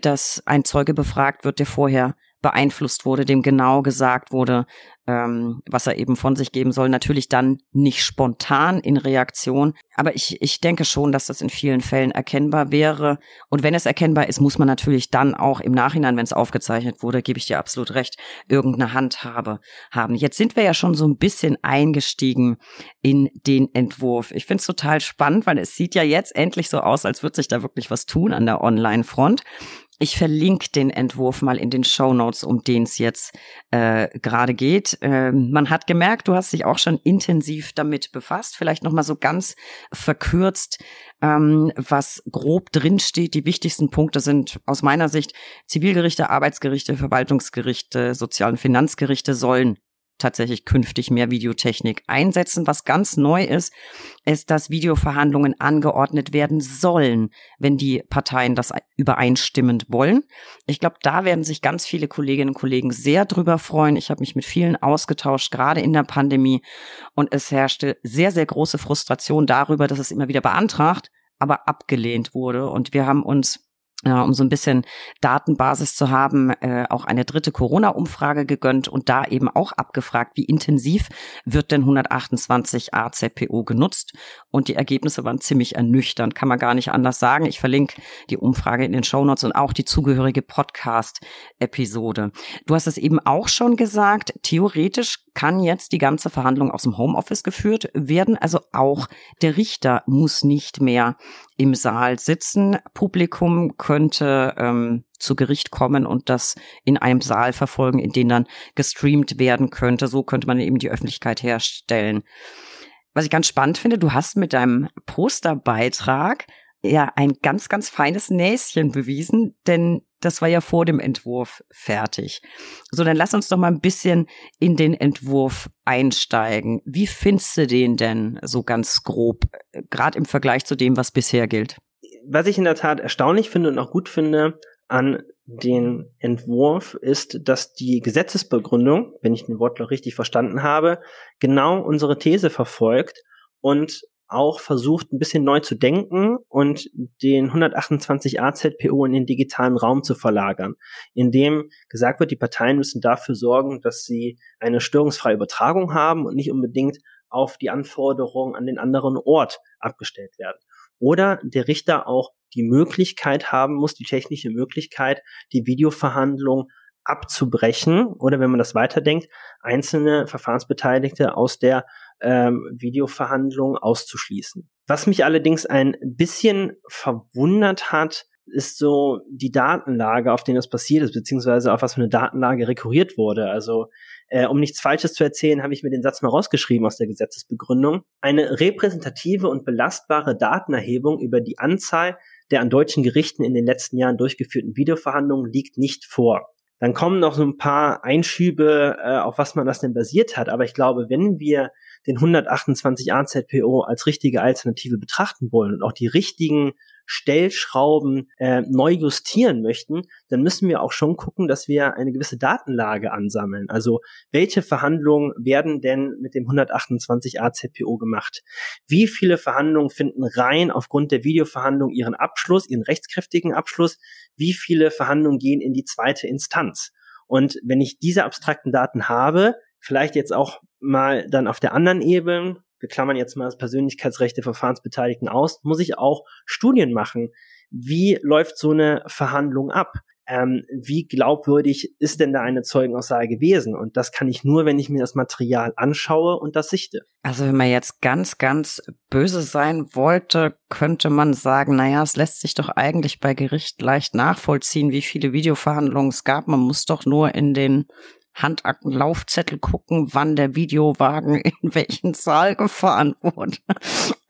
Speaker 1: dass ein Zeuge befragt wird, der vorher beeinflusst wurde, dem genau gesagt wurde, ähm, was er eben von sich geben soll. Natürlich dann nicht spontan in Reaktion. Aber ich, ich denke schon, dass das in vielen Fällen erkennbar wäre. Und wenn es erkennbar ist, muss man natürlich dann auch im Nachhinein, wenn es aufgezeichnet wurde, gebe ich dir absolut recht, irgendeine Handhabe haben. Jetzt sind wir ja schon so ein bisschen eingestiegen in den Entwurf. Ich finde es total spannend, weil es sieht ja jetzt endlich so aus, als würde sich da wirklich was tun an der Online-Front. Ich verlinke den Entwurf mal in den Show Notes, um den es jetzt äh, gerade geht. Ähm, man hat gemerkt, du hast dich auch schon intensiv damit befasst. Vielleicht noch mal so ganz verkürzt, ähm, was grob drinsteht. Die wichtigsten Punkte sind aus meiner Sicht Zivilgerichte, Arbeitsgerichte, Verwaltungsgerichte, Sozial- und Finanzgerichte sollen tatsächlich künftig mehr Videotechnik einsetzen. Was ganz neu ist, ist, dass Videoverhandlungen angeordnet werden sollen, wenn die Parteien das übereinstimmend wollen. Ich glaube, da werden sich ganz viele Kolleginnen und Kollegen sehr drüber freuen. Ich habe mich mit vielen ausgetauscht, gerade in der Pandemie. Und es herrschte sehr, sehr große Frustration darüber, dass es immer wieder beantragt, aber abgelehnt wurde. Und wir haben uns äh, um so ein bisschen Datenbasis zu haben, äh, auch eine dritte Corona-Umfrage gegönnt und da eben auch abgefragt, wie intensiv wird denn 128 AZPO genutzt. Und die Ergebnisse waren ziemlich ernüchternd, kann man gar nicht anders sagen. Ich verlinke die Umfrage in den Shownotes und auch die zugehörige Podcast-Episode. Du hast es eben auch schon gesagt, theoretisch kann jetzt die ganze Verhandlung aus dem Homeoffice geführt werden. Also auch der Richter muss nicht mehr im Saal sitzen. Publikum könnte ähm, zu Gericht kommen und das in einem Saal verfolgen, in den dann gestreamt werden könnte. So könnte man eben die Öffentlichkeit herstellen. Was ich ganz spannend finde, du hast mit deinem Posterbeitrag ja ein ganz, ganz feines Näschen bewiesen, denn das war ja vor dem Entwurf fertig. So, dann lass uns doch mal ein bisschen in den Entwurf einsteigen. Wie findest du den denn so ganz grob, gerade im Vergleich zu dem, was bisher gilt?
Speaker 2: Was ich in der Tat erstaunlich finde und auch gut finde an den Entwurf ist, dass die Gesetzesbegründung, wenn ich den Wortlaut richtig verstanden habe, genau unsere These verfolgt und auch versucht, ein bisschen neu zu denken und den 128 AZPO in den digitalen Raum zu verlagern, indem gesagt wird, die Parteien müssen dafür sorgen, dass sie eine störungsfreie Übertragung haben und nicht unbedingt auf die Anforderungen an den anderen Ort abgestellt werden. Oder der Richter auch die Möglichkeit haben muss, die technische Möglichkeit, die Videoverhandlung abzubrechen oder wenn man das weiterdenkt, einzelne Verfahrensbeteiligte aus der ähm, Videoverhandlung auszuschließen. Was mich allerdings ein bisschen verwundert hat, ist so die Datenlage, auf denen das passiert ist, beziehungsweise auf was für eine Datenlage rekurriert wurde. Also äh, um nichts Falsches zu erzählen, habe ich mir den Satz mal rausgeschrieben aus der Gesetzesbegründung. Eine repräsentative und belastbare Datenerhebung über die Anzahl der an deutschen Gerichten in den letzten Jahren durchgeführten Videoverhandlungen liegt nicht vor. Dann kommen noch so ein paar Einschübe, äh, auf was man das denn basiert hat. Aber ich glaube, wenn wir den 128 AZPO als richtige Alternative betrachten wollen und auch die richtigen Stellschrauben äh, neu justieren möchten, dann müssen wir auch schon gucken, dass wir eine gewisse Datenlage ansammeln. Also welche Verhandlungen werden denn mit dem 128 AZPO gemacht? Wie viele Verhandlungen finden rein aufgrund der Videoverhandlung ihren Abschluss, ihren rechtskräftigen Abschluss? Wie viele Verhandlungen gehen in die zweite Instanz? Und wenn ich diese abstrakten Daten habe, vielleicht jetzt auch mal dann auf der anderen Ebene, wir klammern jetzt mal das Persönlichkeitsrecht der Verfahrensbeteiligten aus, muss ich auch Studien machen. Wie läuft so eine Verhandlung ab? Ähm, wie glaubwürdig ist denn da eine Zeugenaussage gewesen? Und das kann ich nur, wenn ich mir das Material anschaue und das sichte.
Speaker 1: Also wenn man jetzt ganz, ganz böse sein wollte, könnte man sagen, naja, es lässt sich doch eigentlich bei Gericht leicht nachvollziehen, wie viele Videoverhandlungen es gab. Man muss doch nur in den Handaktenlaufzettel gucken, wann der Videowagen in welchen Saal gefahren wurde.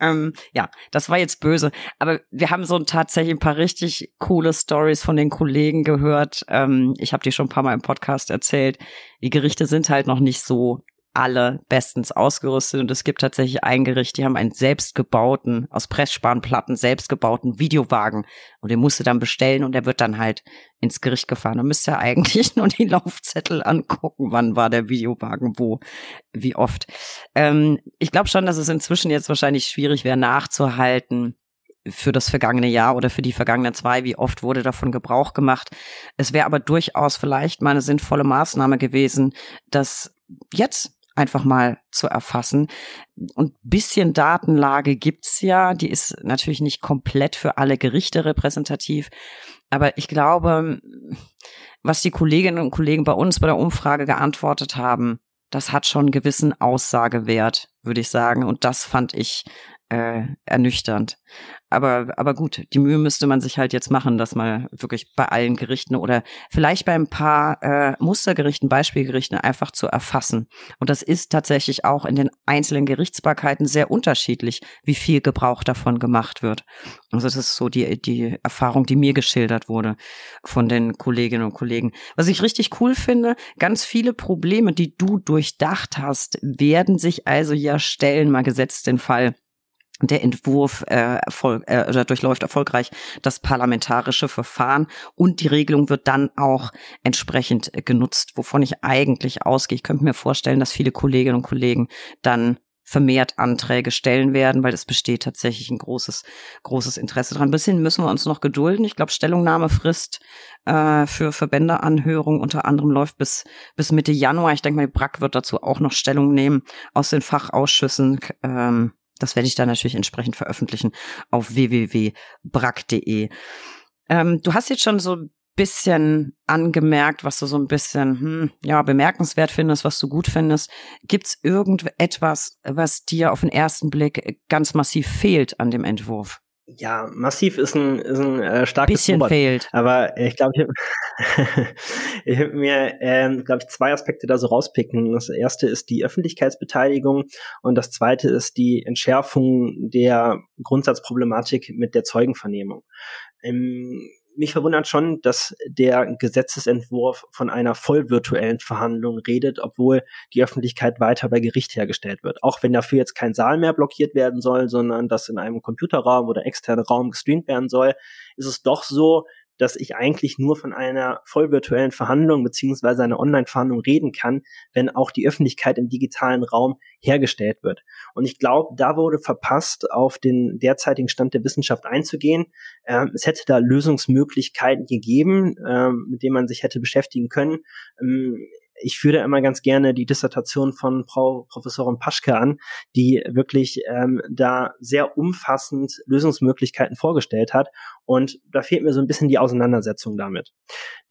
Speaker 1: ähm, ja, das war jetzt böse. Aber wir haben so tatsächlich ein paar richtig coole Stories von den Kollegen gehört. Ähm, ich habe die schon ein paar Mal im Podcast erzählt. Die Gerichte sind halt noch nicht so alle bestens ausgerüstet und es gibt tatsächlich ein Gericht, die haben einen selbstgebauten, aus Pressspanplatten selbstgebauten Videowagen und den musst du dann bestellen und der wird dann halt ins Gericht gefahren. Da müsst ihr eigentlich nur die Laufzettel angucken, wann war der Videowagen wo, wie oft. Ähm, ich glaube schon, dass es inzwischen jetzt wahrscheinlich schwierig wäre nachzuhalten, für das vergangene Jahr oder für die vergangenen zwei, wie oft wurde davon Gebrauch gemacht. Es wäre aber durchaus vielleicht mal eine sinnvolle Maßnahme gewesen, dass jetzt einfach mal zu erfassen. Und bisschen Datenlage gibt's ja, die ist natürlich nicht komplett für alle Gerichte repräsentativ, aber ich glaube, was die Kolleginnen und Kollegen bei uns bei der Umfrage geantwortet haben, das hat schon einen gewissen Aussagewert, würde ich sagen. Und das fand ich äh, ernüchternd. Aber, aber gut, die Mühe müsste man sich halt jetzt machen, dass man wirklich bei allen Gerichten oder vielleicht bei ein paar äh, Mustergerichten, Beispielgerichten einfach zu erfassen. Und das ist tatsächlich auch in den einzelnen Gerichtsbarkeiten sehr unterschiedlich, wie viel Gebrauch davon gemacht wird. Also das ist so die, die Erfahrung, die mir geschildert wurde von den Kolleginnen und Kollegen. Was ich richtig cool finde, ganz viele Probleme, die du durchdacht hast, werden sich also ja stellen, mal gesetzt den Fall der Entwurf äh, erfolg, äh, oder durchläuft erfolgreich das parlamentarische Verfahren und die Regelung wird dann auch entsprechend äh, genutzt, wovon ich eigentlich ausgehe. Ich könnte mir vorstellen, dass viele Kolleginnen und Kollegen dann vermehrt Anträge stellen werden, weil es besteht tatsächlich ein großes, großes Interesse dran. Ein bisschen müssen wir uns noch gedulden. Ich glaube, Stellungnahmefrist äh, für Verbändeanhörung unter anderem läuft bis, bis Mitte Januar. Ich denke mal, die BRAC wird dazu auch noch Stellung nehmen aus den Fachausschüssen. Ähm, das werde ich dann natürlich entsprechend veröffentlichen auf www.brack.de. Ähm, du hast jetzt schon so ein bisschen angemerkt, was du so ein bisschen hm, ja bemerkenswert findest, was du gut findest. Gibt's irgendetwas, was dir auf den ersten Blick ganz massiv fehlt an dem Entwurf?
Speaker 2: Ja, massiv ist ein, ist ein äh, starkes
Speaker 1: Bisschen Wort. fehlt.
Speaker 2: Aber ich glaube, ich habe hab mir, ähm, glaube ich, zwei Aspekte da so rauspicken. Das erste ist die Öffentlichkeitsbeteiligung und das zweite ist die Entschärfung der Grundsatzproblematik mit der Zeugenvernehmung. Im mich verwundert schon, dass der Gesetzesentwurf von einer vollvirtuellen Verhandlung redet, obwohl die Öffentlichkeit weiter bei Gericht hergestellt wird. Auch wenn dafür jetzt kein Saal mehr blockiert werden soll, sondern das in einem Computerraum oder externen Raum gestreamt werden soll, ist es doch so, dass ich eigentlich nur von einer vollvirtuellen Verhandlung beziehungsweise einer Online-Verhandlung reden kann, wenn auch die Öffentlichkeit im digitalen Raum hergestellt wird. Und ich glaube, da wurde verpasst, auf den derzeitigen Stand der Wissenschaft einzugehen. Ähm, es hätte da Lösungsmöglichkeiten gegeben, ähm, mit denen man sich hätte beschäftigen können. Ähm, ich führe immer ganz gerne die Dissertation von Frau Professorin Paschke an, die wirklich ähm, da sehr umfassend Lösungsmöglichkeiten vorgestellt hat. Und da fehlt mir so ein bisschen die Auseinandersetzung damit.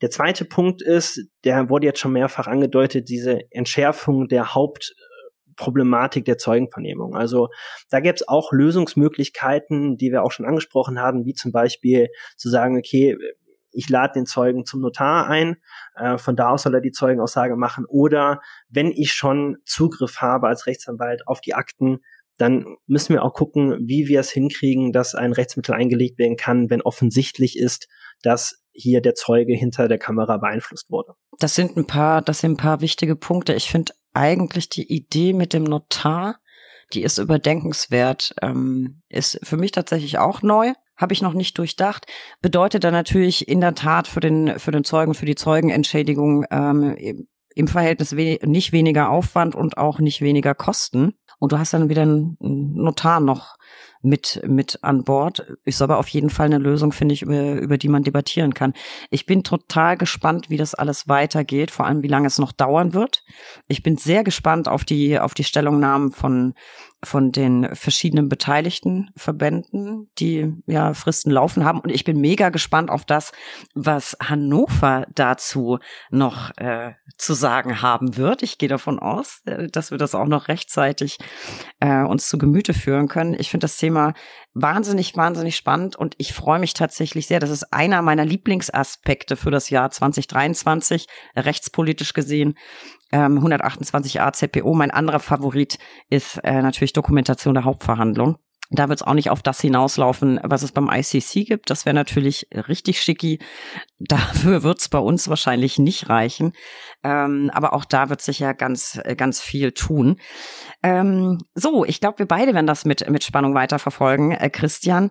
Speaker 2: Der zweite Punkt ist, der wurde jetzt schon mehrfach angedeutet, diese Entschärfung der Haupt Problematik der Zeugenvernehmung. Also da gäbe es auch Lösungsmöglichkeiten, die wir auch schon angesprochen haben, wie zum Beispiel zu sagen, okay, ich lade den Zeugen zum Notar ein, äh, von da aus soll er die Zeugenaussage machen. Oder wenn ich schon Zugriff habe als Rechtsanwalt auf die Akten, dann müssen wir auch gucken, wie wir es hinkriegen, dass ein Rechtsmittel eingelegt werden kann, wenn offensichtlich ist, dass hier der Zeuge hinter der Kamera beeinflusst wurde.
Speaker 1: Das sind ein paar, das sind ein paar wichtige Punkte. Ich finde eigentlich die Idee mit dem Notar, die ist überdenkenswert, ähm, ist für mich tatsächlich auch neu habe ich noch nicht durchdacht. Bedeutet dann natürlich in der Tat für den, für den Zeugen, für die Zeugenentschädigung ähm, im Verhältnis we nicht weniger Aufwand und auch nicht weniger Kosten. Und du hast dann wieder einen Notar noch mit, mit an Bord. Ist aber auf jeden Fall eine Lösung, finde ich, über, über die man debattieren kann. Ich bin total gespannt, wie das alles weitergeht, vor allem wie lange es noch dauern wird. Ich bin sehr gespannt auf die, auf die Stellungnahmen von, von den verschiedenen beteiligten Verbänden, die ja Fristen laufen haben. Und ich bin mega gespannt auf das, was Hannover dazu noch äh, zu sagen haben wird. Ich gehe davon aus, äh, dass wir das auch noch rechtzeitig äh, uns zu Gemüte führen können. Ich finde das Thema wahnsinnig, wahnsinnig spannend und ich freue mich tatsächlich sehr. Das ist einer meiner Lieblingsaspekte für das Jahr 2023, rechtspolitisch gesehen. Ähm, 128a ZPO. Mein anderer Favorit ist äh, natürlich Dokumentation der Hauptverhandlung. Da wird es auch nicht auf das hinauslaufen, was es beim ICC gibt. Das wäre natürlich richtig schicki. Dafür wird es bei uns wahrscheinlich nicht reichen. Ähm, aber auch da wird sich ja ganz, ganz viel tun. Ähm, so, ich glaube, wir beide werden das mit, mit Spannung weiterverfolgen. Äh, Christian,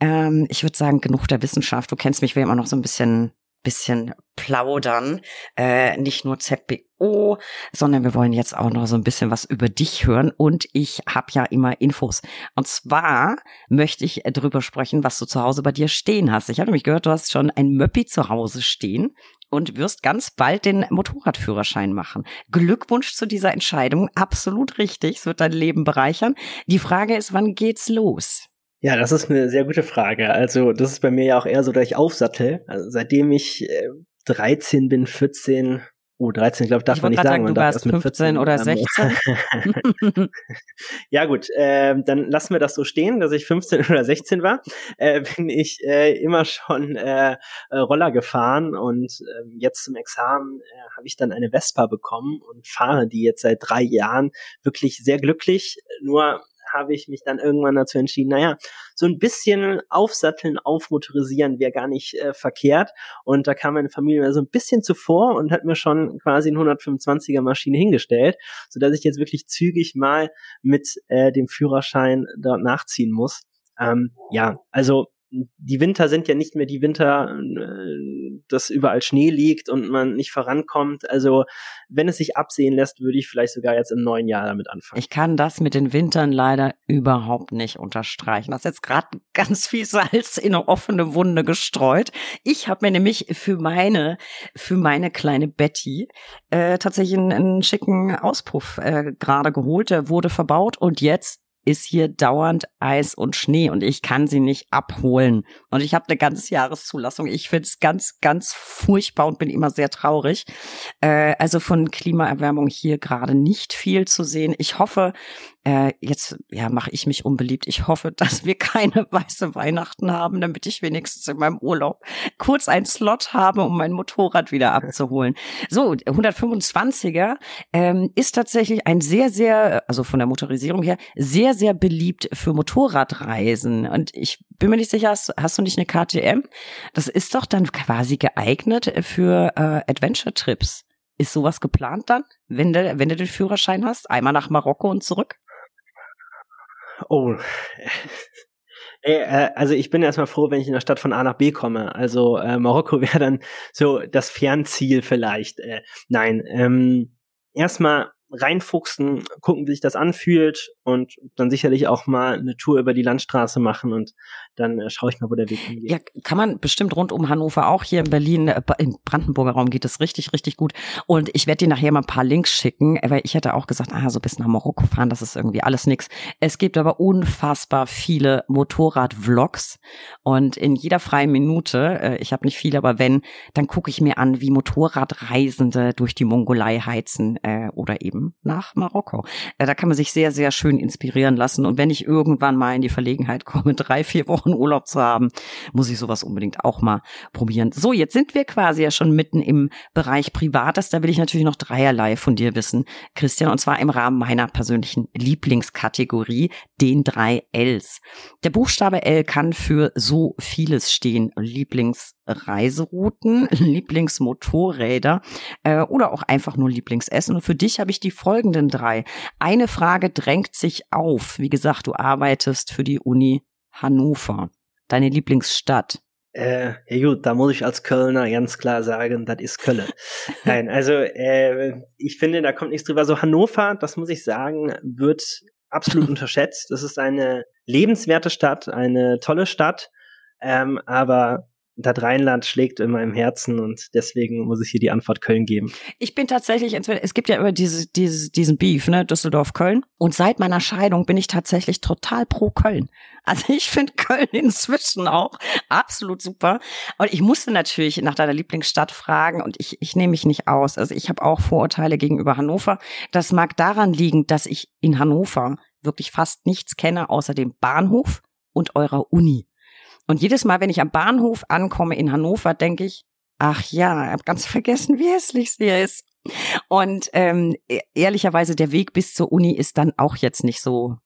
Speaker 1: ähm, ich würde sagen, genug der Wissenschaft. Du kennst mich, wir immer noch so ein bisschen bisschen plaudern. Äh, nicht nur ZBO, sondern wir wollen jetzt auch noch so ein bisschen was über dich hören. Und ich habe ja immer Infos. Und zwar möchte ich drüber sprechen, was du zu Hause bei dir stehen hast. Ich habe nämlich gehört, du hast schon ein Möppi zu Hause stehen und wirst ganz bald den Motorradführerschein machen. Glückwunsch zu dieser Entscheidung. Absolut richtig. Es wird dein Leben bereichern. Die Frage ist, wann geht's los?
Speaker 2: Ja, das ist eine sehr gute Frage. Also, das ist bei mir ja auch eher so, dass ich aufsattel. Also, seitdem ich äh, 13 bin, 14, oh, 13, glaube darf
Speaker 1: ich
Speaker 2: man nicht sagen.
Speaker 1: sagen du warst 15 14, oder 16.
Speaker 2: ja, gut, äh, dann lassen wir das so stehen, dass ich 15 oder 16 war. Äh, bin ich äh, immer schon äh, äh Roller gefahren und äh, jetzt zum Examen äh, habe ich dann eine Vespa bekommen und fahre die jetzt seit drei Jahren wirklich sehr glücklich. Nur habe ich mich dann irgendwann dazu entschieden, naja, so ein bisschen aufsatteln, aufmotorisieren wäre gar nicht äh, verkehrt. Und da kam meine Familie so ein bisschen zuvor und hat mir schon quasi eine 125er Maschine hingestellt, sodass ich jetzt wirklich zügig mal mit äh, dem Führerschein dort nachziehen muss. Ähm, ja, also die Winter sind ja nicht mehr die Winter, äh, dass überall Schnee liegt und man nicht vorankommt. Also wenn es sich absehen lässt, würde ich vielleicht sogar jetzt im neuen Jahr damit anfangen.
Speaker 1: Ich kann das mit den Wintern leider überhaupt nicht unterstreichen. Das ist jetzt gerade ganz viel Salz in eine offene Wunde gestreut. Ich habe mir nämlich für meine für meine kleine Betty äh, tatsächlich einen, einen schicken Auspuff äh, gerade geholt. Der wurde verbaut und jetzt ist hier dauernd Eis und Schnee und ich kann sie nicht abholen. Und ich habe eine ganze Jahreszulassung. Ich finde es ganz, ganz furchtbar und bin immer sehr traurig. Äh, also von Klimaerwärmung hier gerade nicht viel zu sehen. Ich hoffe, Äh, jetzt ja mache ich mich unbeliebt. Ich hoffe, dass wir keine weiße Weihnachten haben, damit ich wenigstens in meinem Urlaub kurz einen Slot habe, um mein Motorrad wieder abzuholen. So, 125er ähm, ist tatsächlich ein sehr, sehr, also von der Motorisierung her, sehr, sehr beliebt für Motorradreisen. Und ich bin mir nicht sicher, hast, hast du nicht eine KTM? Das ist doch dann quasi geeignet für äh, Adventure-Trips. Ist sowas geplant dann, wenn du, wenn du den Führerschein hast? Einmal nach Marokko und zurück?
Speaker 2: Oh. Äh, also ich bin erstmal froh, wenn ich in der Stadt von A nach B komme. Also äh, Marokko wäre dann so das Fernziel vielleicht. Äh, nein, ähm, erstmal reinfuchsen, gucken, wie sich das anfühlt und dann sicherlich auch mal eine Tour über die Landstraße machen und dann äh, schaue ich mal, wo der Weg hingeht.
Speaker 1: Ja, kann man bestimmt rund um Hannover auch hier in Berlin, äh, im Brandenburger Raum geht es richtig, richtig gut. Und ich werde dir nachher mal ein paar Links schicken, weil ich hätte auch gesagt, ah, so bis nach Marokko fahren, das ist irgendwie alles nix. Es gibt aber unfassbar viele Motorrad-Vlogs und in jeder freien Minute, äh, ich habe nicht viel, aber wenn, dann gucke ich mir an, wie Motorradreisende durch die Mongolei heizen äh, oder eben nach Marokko. Äh, da kann man sich sehr, sehr schön inspirieren lassen. Und wenn ich irgendwann mal in die Verlegenheit komme, drei, vier Wochen Wochen Urlaub zu haben, muss ich sowas unbedingt auch mal probieren. So, jetzt sind wir quasi ja schon mitten im Bereich Privates. Da will ich natürlich noch dreierlei von dir wissen, Christian, und zwar im Rahmen meiner persönlichen Lieblingskategorie, den drei Ls. Der Buchstabe L kann für so vieles stehen. Lieblingsreiserouten, Lieblingsmotorräder äh, oder auch einfach nur Lieblingsessen. Und für dich habe ich die folgenden drei. Eine Frage drängt sich auf. Wie gesagt, du arbeitest für die Uni Hannover. Deine Lieblingsstadt?
Speaker 2: Äh, ja gut, da muss ich als Kölner ganz klar sagen, das ist Köln. Nein, also äh, ich finde, da kommt nichts drüber. So Hannover, das muss ich sagen, wird absolut unterschätzt. Das ist eine lebenswerte Stadt, eine tolle Stadt, ähm, aber das Rheinland schlägt in meinem Herzen und deswegen muss ich hier die Antwort Köln geben.
Speaker 1: Ich bin tatsächlich, es gibt ja immer diese, diese, diesen Beef, ne, Düsseldorf-Köln. Und seit meiner Scheidung bin ich tatsächlich total pro Köln. Also ich finde Köln inzwischen auch absolut super. Und ich musste natürlich nach deiner Lieblingsstadt fragen und ich, ich nehme mich nicht aus. Also ich habe auch Vorurteile gegenüber Hannover. Das mag daran liegen, dass ich in Hannover wirklich fast nichts kenne außer dem Bahnhof und eurer Uni. Und jedes Mal, wenn ich am Bahnhof ankomme in Hannover, denke ich, ach ja, ich habe ganz vergessen, wie hässlich sie ist. Und ähm, e-, ehrlicherweise, der Weg bis zur Uni ist dann auch jetzt nicht so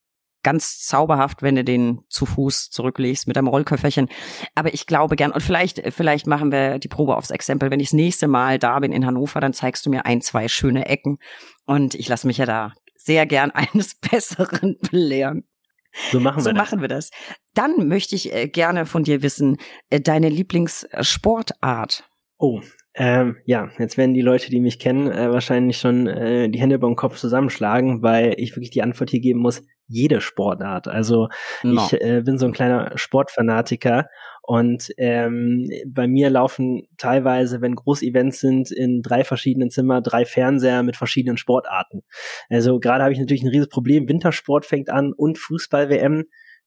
Speaker 1: ganz zauberhaft, wenn du den zu Fuß zurücklegst mit einem Rollköfferchen. Aber ich glaube gern, und vielleicht, vielleicht machen wir die Probe aufs Exempel. Wenn ich das nächste Mal da bin in Hannover, dann zeigst du mir ein, zwei schöne Ecken. Und ich lasse mich ja da sehr gern eines Besseren belehren.
Speaker 2: So machen wir
Speaker 1: so
Speaker 2: das.
Speaker 1: machen wir das. Dann möchte ich äh, gerne von dir wissen, äh, deine Lieblingssportart.
Speaker 2: Oh, ähm, ja, jetzt werden die Leute, die mich kennen, äh, wahrscheinlich schon äh, die Hände über den Kopf zusammenschlagen, weil ich wirklich die Antwort hier geben muss, jede Sportart. Also no. ich äh, bin so ein kleiner Sportfanatiker und ähm, bei mir laufen teilweise, wenn Großevents sind, in drei verschiedenen Zimmer drei Fernseher mit verschiedenen Sportarten. Also gerade habe ich natürlich ein riesiges Problem. Wintersport fängt an und Fußball-WM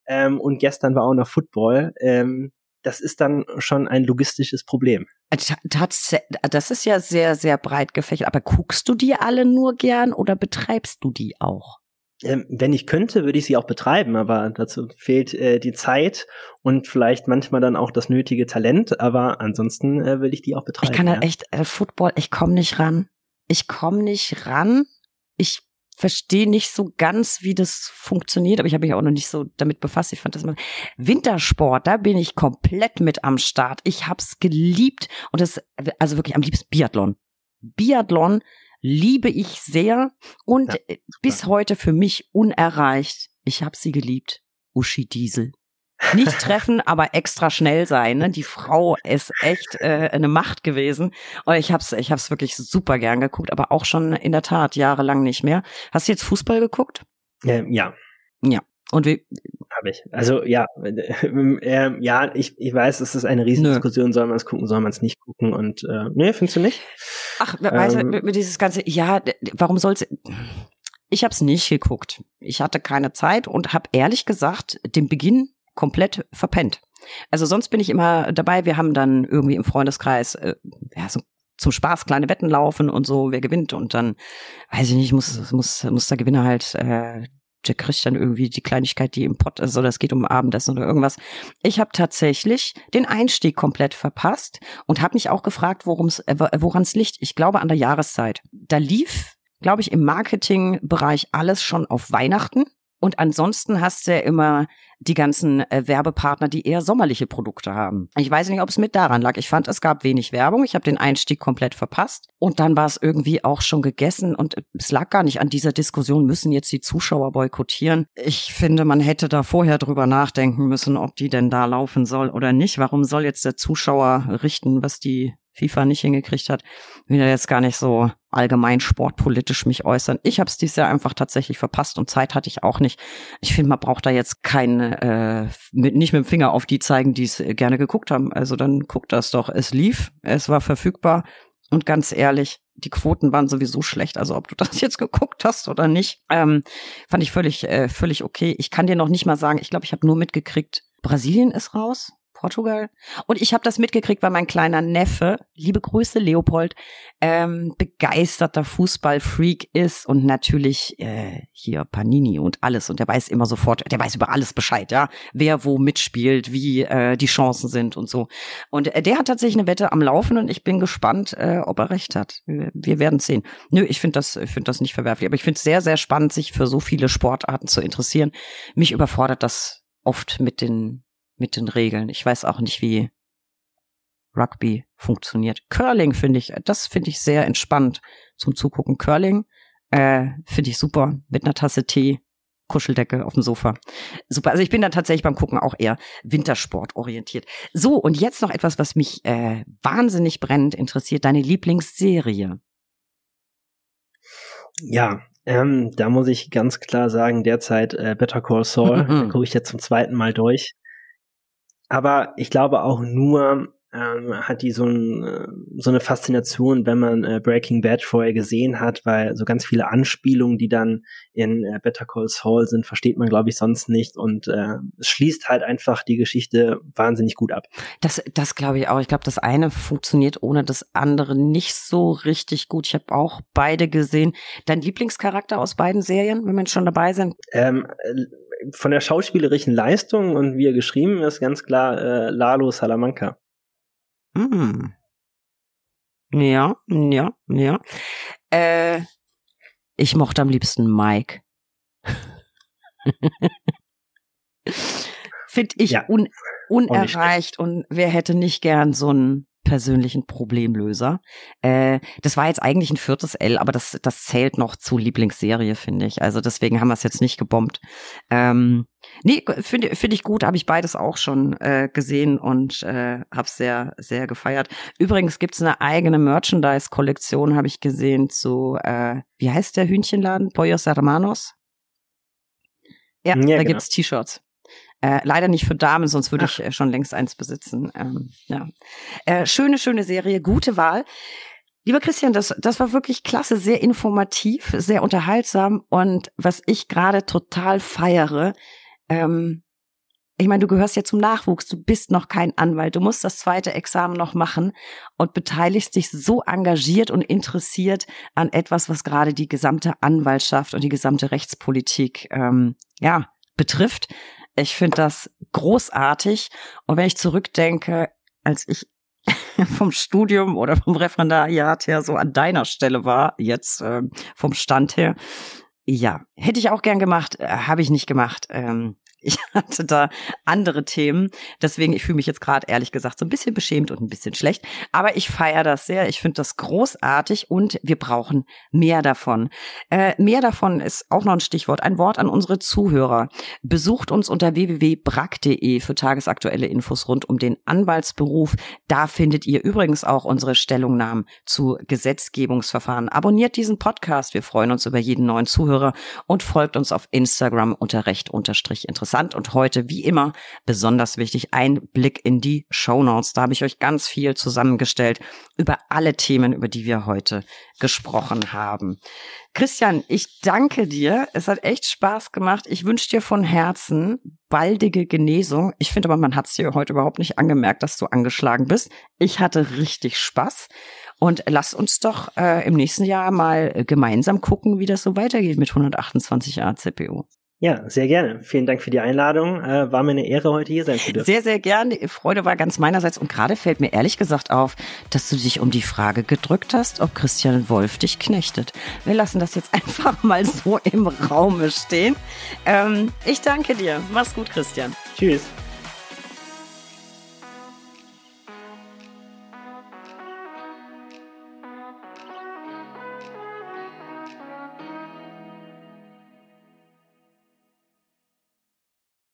Speaker 2: ähm, und gestern war auch noch Football. Ähm, das ist dann schon ein logistisches Problem.
Speaker 1: Das ist ja sehr, sehr breit gefächert. Aber guckst du die alle nur gern oder betreibst du die auch?
Speaker 2: Ähm, wenn ich könnte, würde ich sie auch betreiben, aber dazu fehlt äh, die Zeit und vielleicht manchmal dann auch das nötige Talent, aber ansonsten äh, will ich die auch betreiben.
Speaker 1: Ich kann halt ja. echt äh, Football, ich komme nicht ran. Ich komme nicht ran. Ich verstehe nicht so ganz, wie das funktioniert, aber ich habe mich auch noch nicht so damit befasst. Ich fand das mal Wintersport, da bin ich komplett mit am Start. Ich hab's geliebt und das also wirklich am liebsten Biathlon. Biathlon liebe ich sehr und ja, bis heute für mich unerreicht. Ich habe sie geliebt. Uschi Diesel. Nicht treffen, aber extra schnell sein. Ne? Die Frau ist echt äh, eine Macht gewesen. Und ich hab's, ich hab's wirklich super gern geguckt, aber auch schon in der Tat jahrelang nicht mehr. Hast du jetzt Fußball geguckt?
Speaker 2: Ähm, ja.
Speaker 1: Ja. Und wie?
Speaker 2: Habe ich. Also ja, äh, ja, ich, ich weiß, es ist eine Riesendiskussion, soll man es gucken, soll man es nicht gucken und äh, nee, findest du nicht?
Speaker 1: Ach, weißt ähm, du, dieses ganze, ja, warum soll's? Ich habe es nicht geguckt. Ich hatte keine Zeit und habe ehrlich gesagt den Beginn komplett verpennt. Also sonst bin ich immer dabei. Wir haben dann irgendwie im Freundeskreis äh, ja, so zum Spaß kleine Wetten laufen und so, wer gewinnt und dann weiß ich nicht, muss muss muss der Gewinner halt äh, der kriegt dann irgendwie die Kleinigkeit, die im Pott ist, oder es geht um Abendessen oder irgendwas. Ich habe tatsächlich den Einstieg komplett verpasst und habe mich auch gefragt, worum's, äh, woran es liegt. Ich glaube an der Jahreszeit. Da lief, glaube ich, im Marketingbereich alles schon auf Weihnachten. Und ansonsten hast du ja immer die ganzen äh, Werbepartner, die eher sommerliche Produkte haben. Ich weiß nicht, ob es mit daran lag. Ich fand, es gab wenig Werbung. Ich habe den Einstieg komplett verpasst. Und dann war es irgendwie auch schon gegessen. Und es lag gar nicht an dieser Diskussion, müssen jetzt die Zuschauer boykottieren. Ich finde, man hätte da vorher drüber nachdenken müssen, ob die denn da laufen soll oder nicht. Warum soll jetzt der Zuschauer richten, was die FIFA nicht hingekriegt hat, will da jetzt gar nicht so allgemein sportpolitisch mich äußern. Ich habe es dieses Jahr einfach tatsächlich verpasst und Zeit hatte ich auch nicht. Ich finde, man braucht da jetzt keine, äh, mit, nicht mit dem Finger auf die zeigen, die es gerne geguckt haben. Also dann guckt das doch. Es lief, es war verfügbar und ganz ehrlich, die Quoten waren sowieso schlecht. Also ob du das jetzt geguckt hast oder nicht, ähm, fand ich völlig, äh, völlig okay. Ich kann dir noch nicht mal sagen, ich glaube, ich habe nur mitgekriegt, Brasilien ist raus. Portugal. Und ich habe das mitgekriegt, weil mein kleiner Neffe, liebe Grüße Leopold, ähm, begeisterter Fußballfreak ist und natürlich äh, hier Panini und alles. Und der weiß immer sofort, der weiß über alles Bescheid, ja, wer wo mitspielt, wie äh, die Chancen sind und so. Und äh, der hat tatsächlich eine Wette am Laufen und ich bin gespannt, äh, ob er recht hat. Wir, wir werden sehen. Nö, ich finde das, ich finde das nicht verwerflich, aber ich finde es sehr, sehr spannend, sich für so viele Sportarten zu interessieren. Mich überfordert das oft mit den mit den Regeln. Ich weiß auch nicht, wie Rugby funktioniert. Curling finde ich, das finde ich sehr entspannt zum Zugucken. Curling äh, finde ich super mit einer Tasse Tee, Kuscheldecke auf dem Sofa. Super. Also ich bin da tatsächlich beim Gucken auch eher Wintersport orientiert. So, und jetzt noch etwas, was mich äh, wahnsinnig brennend interessiert. Deine Lieblingsserie.
Speaker 2: Ja, ähm, da muss ich ganz klar sagen, derzeit äh, Better Call Saul. da gucke ich jetzt zum zweiten Mal durch. Aber ich glaube auch nur, ähm, hat die so, ein, äh, so eine Faszination, wenn man äh, Breaking Bad vorher gesehen hat, weil so ganz viele Anspielungen, die dann in äh, Better Call Saul sind, versteht man, glaube ich, sonst nicht. Und äh, es schließt halt einfach die Geschichte wahnsinnig gut ab.
Speaker 1: Das, das glaube ich auch. Ich glaube, das eine funktioniert ohne das andere nicht so richtig gut. Ich habe auch beide gesehen. Dein Lieblingscharakter aus beiden Serien, wenn wir schon dabei sind?
Speaker 2: Ähm, von der schauspielerischen Leistung und wie er geschrieben ist, ganz klar äh, Lalo Salamanca.
Speaker 1: Mm. Ja, ja, ja. Äh, ich mochte am liebsten Mike. Finde ich ja. un unerreicht und wer hätte nicht gern so einen persönlichen Problemlöser. Äh, das war jetzt eigentlich ein viertes L, aber das, das zählt noch zu Lieblingsserie, finde ich. Also deswegen haben wir es jetzt nicht gebombt. Ähm, nee, finde find ich gut, habe ich beides auch schon äh, gesehen und äh, habe sehr, sehr gefeiert. Übrigens gibt's eine eigene Merchandise-Kollektion, habe ich gesehen, zu, äh, wie heißt der Hühnchenladen? Pollos Hermanos? Ja, ja da genau. gibt's T-Shirts. Äh, leider nicht für Damen, sonst würde ich äh, schon längst eins besitzen. Ähm, ja. Äh, schöne, schöne Serie, gute Wahl. Lieber Christian, das, das war wirklich klasse, sehr informativ, sehr unterhaltsam und was ich gerade total feiere, ähm, ich meine, du gehörst ja zum Nachwuchs, du bist noch kein Anwalt, du musst das zweite Examen noch machen und beteiligst dich so engagiert und interessiert an etwas, was gerade die gesamte Anwaltschaft und die gesamte Rechtspolitik ähm, ja betrifft. Ich finde das großartig. Und wenn ich zurückdenke, als ich vom Studium oder vom Referendariat her so an deiner Stelle war, jetzt äh, vom Stand her, ja, hätte ich auch gern gemacht, äh, habe ich nicht gemacht. Ähm, ich hatte da andere Themen. Deswegen, ich fühle mich jetzt gerade ehrlich gesagt so ein bisschen beschämt und ein bisschen schlecht. Aber ich feiere das sehr. Ich finde das großartig und wir brauchen mehr davon. Äh, mehr davon ist auch noch ein Stichwort. Ein Wort an unsere Zuhörer. Besucht uns unter www.brack.de für tagesaktuelle Infos rund um den Anwaltsberuf. Da findet ihr übrigens auch unsere Stellungnahmen zu Gesetzgebungsverfahren. Abonniert diesen Podcast. Wir freuen uns über jeden neuen Zuhörer und folgt uns auf Instagram unter recht unterstrich interessant interessant und heute, wie immer, besonders wichtig, ein Blick in die Show Notes. Da habe ich euch ganz viel zusammengestellt über alle Themen, über die wir heute gesprochen haben. Christian, ich danke dir. Es hat echt Spaß gemacht. Ich wünsche dir von Herzen baldige Genesung. Ich finde aber, man hat es dir heute überhaupt nicht angemerkt, dass du angeschlagen bist. Ich hatte richtig Spaß. Und lass uns doch äh, im nächsten Jahr mal gemeinsam gucken, wie das so weitergeht mit 128 A CPU.
Speaker 2: Ja, sehr gerne. Vielen Dank für die Einladung. Äh, war mir eine Ehre, heute hier sein zu dürfen.
Speaker 1: Sehr, sehr gerne. Die Freude war ganz meinerseits. Und gerade fällt mir ehrlich gesagt auf, dass du dich um die Frage gedrückt hast, ob Christian Wolf dich knechtet. Wir lassen das jetzt einfach mal so im Raume stehen. Ähm, ich danke dir. Mach's gut, Christian.
Speaker 2: Tschüss.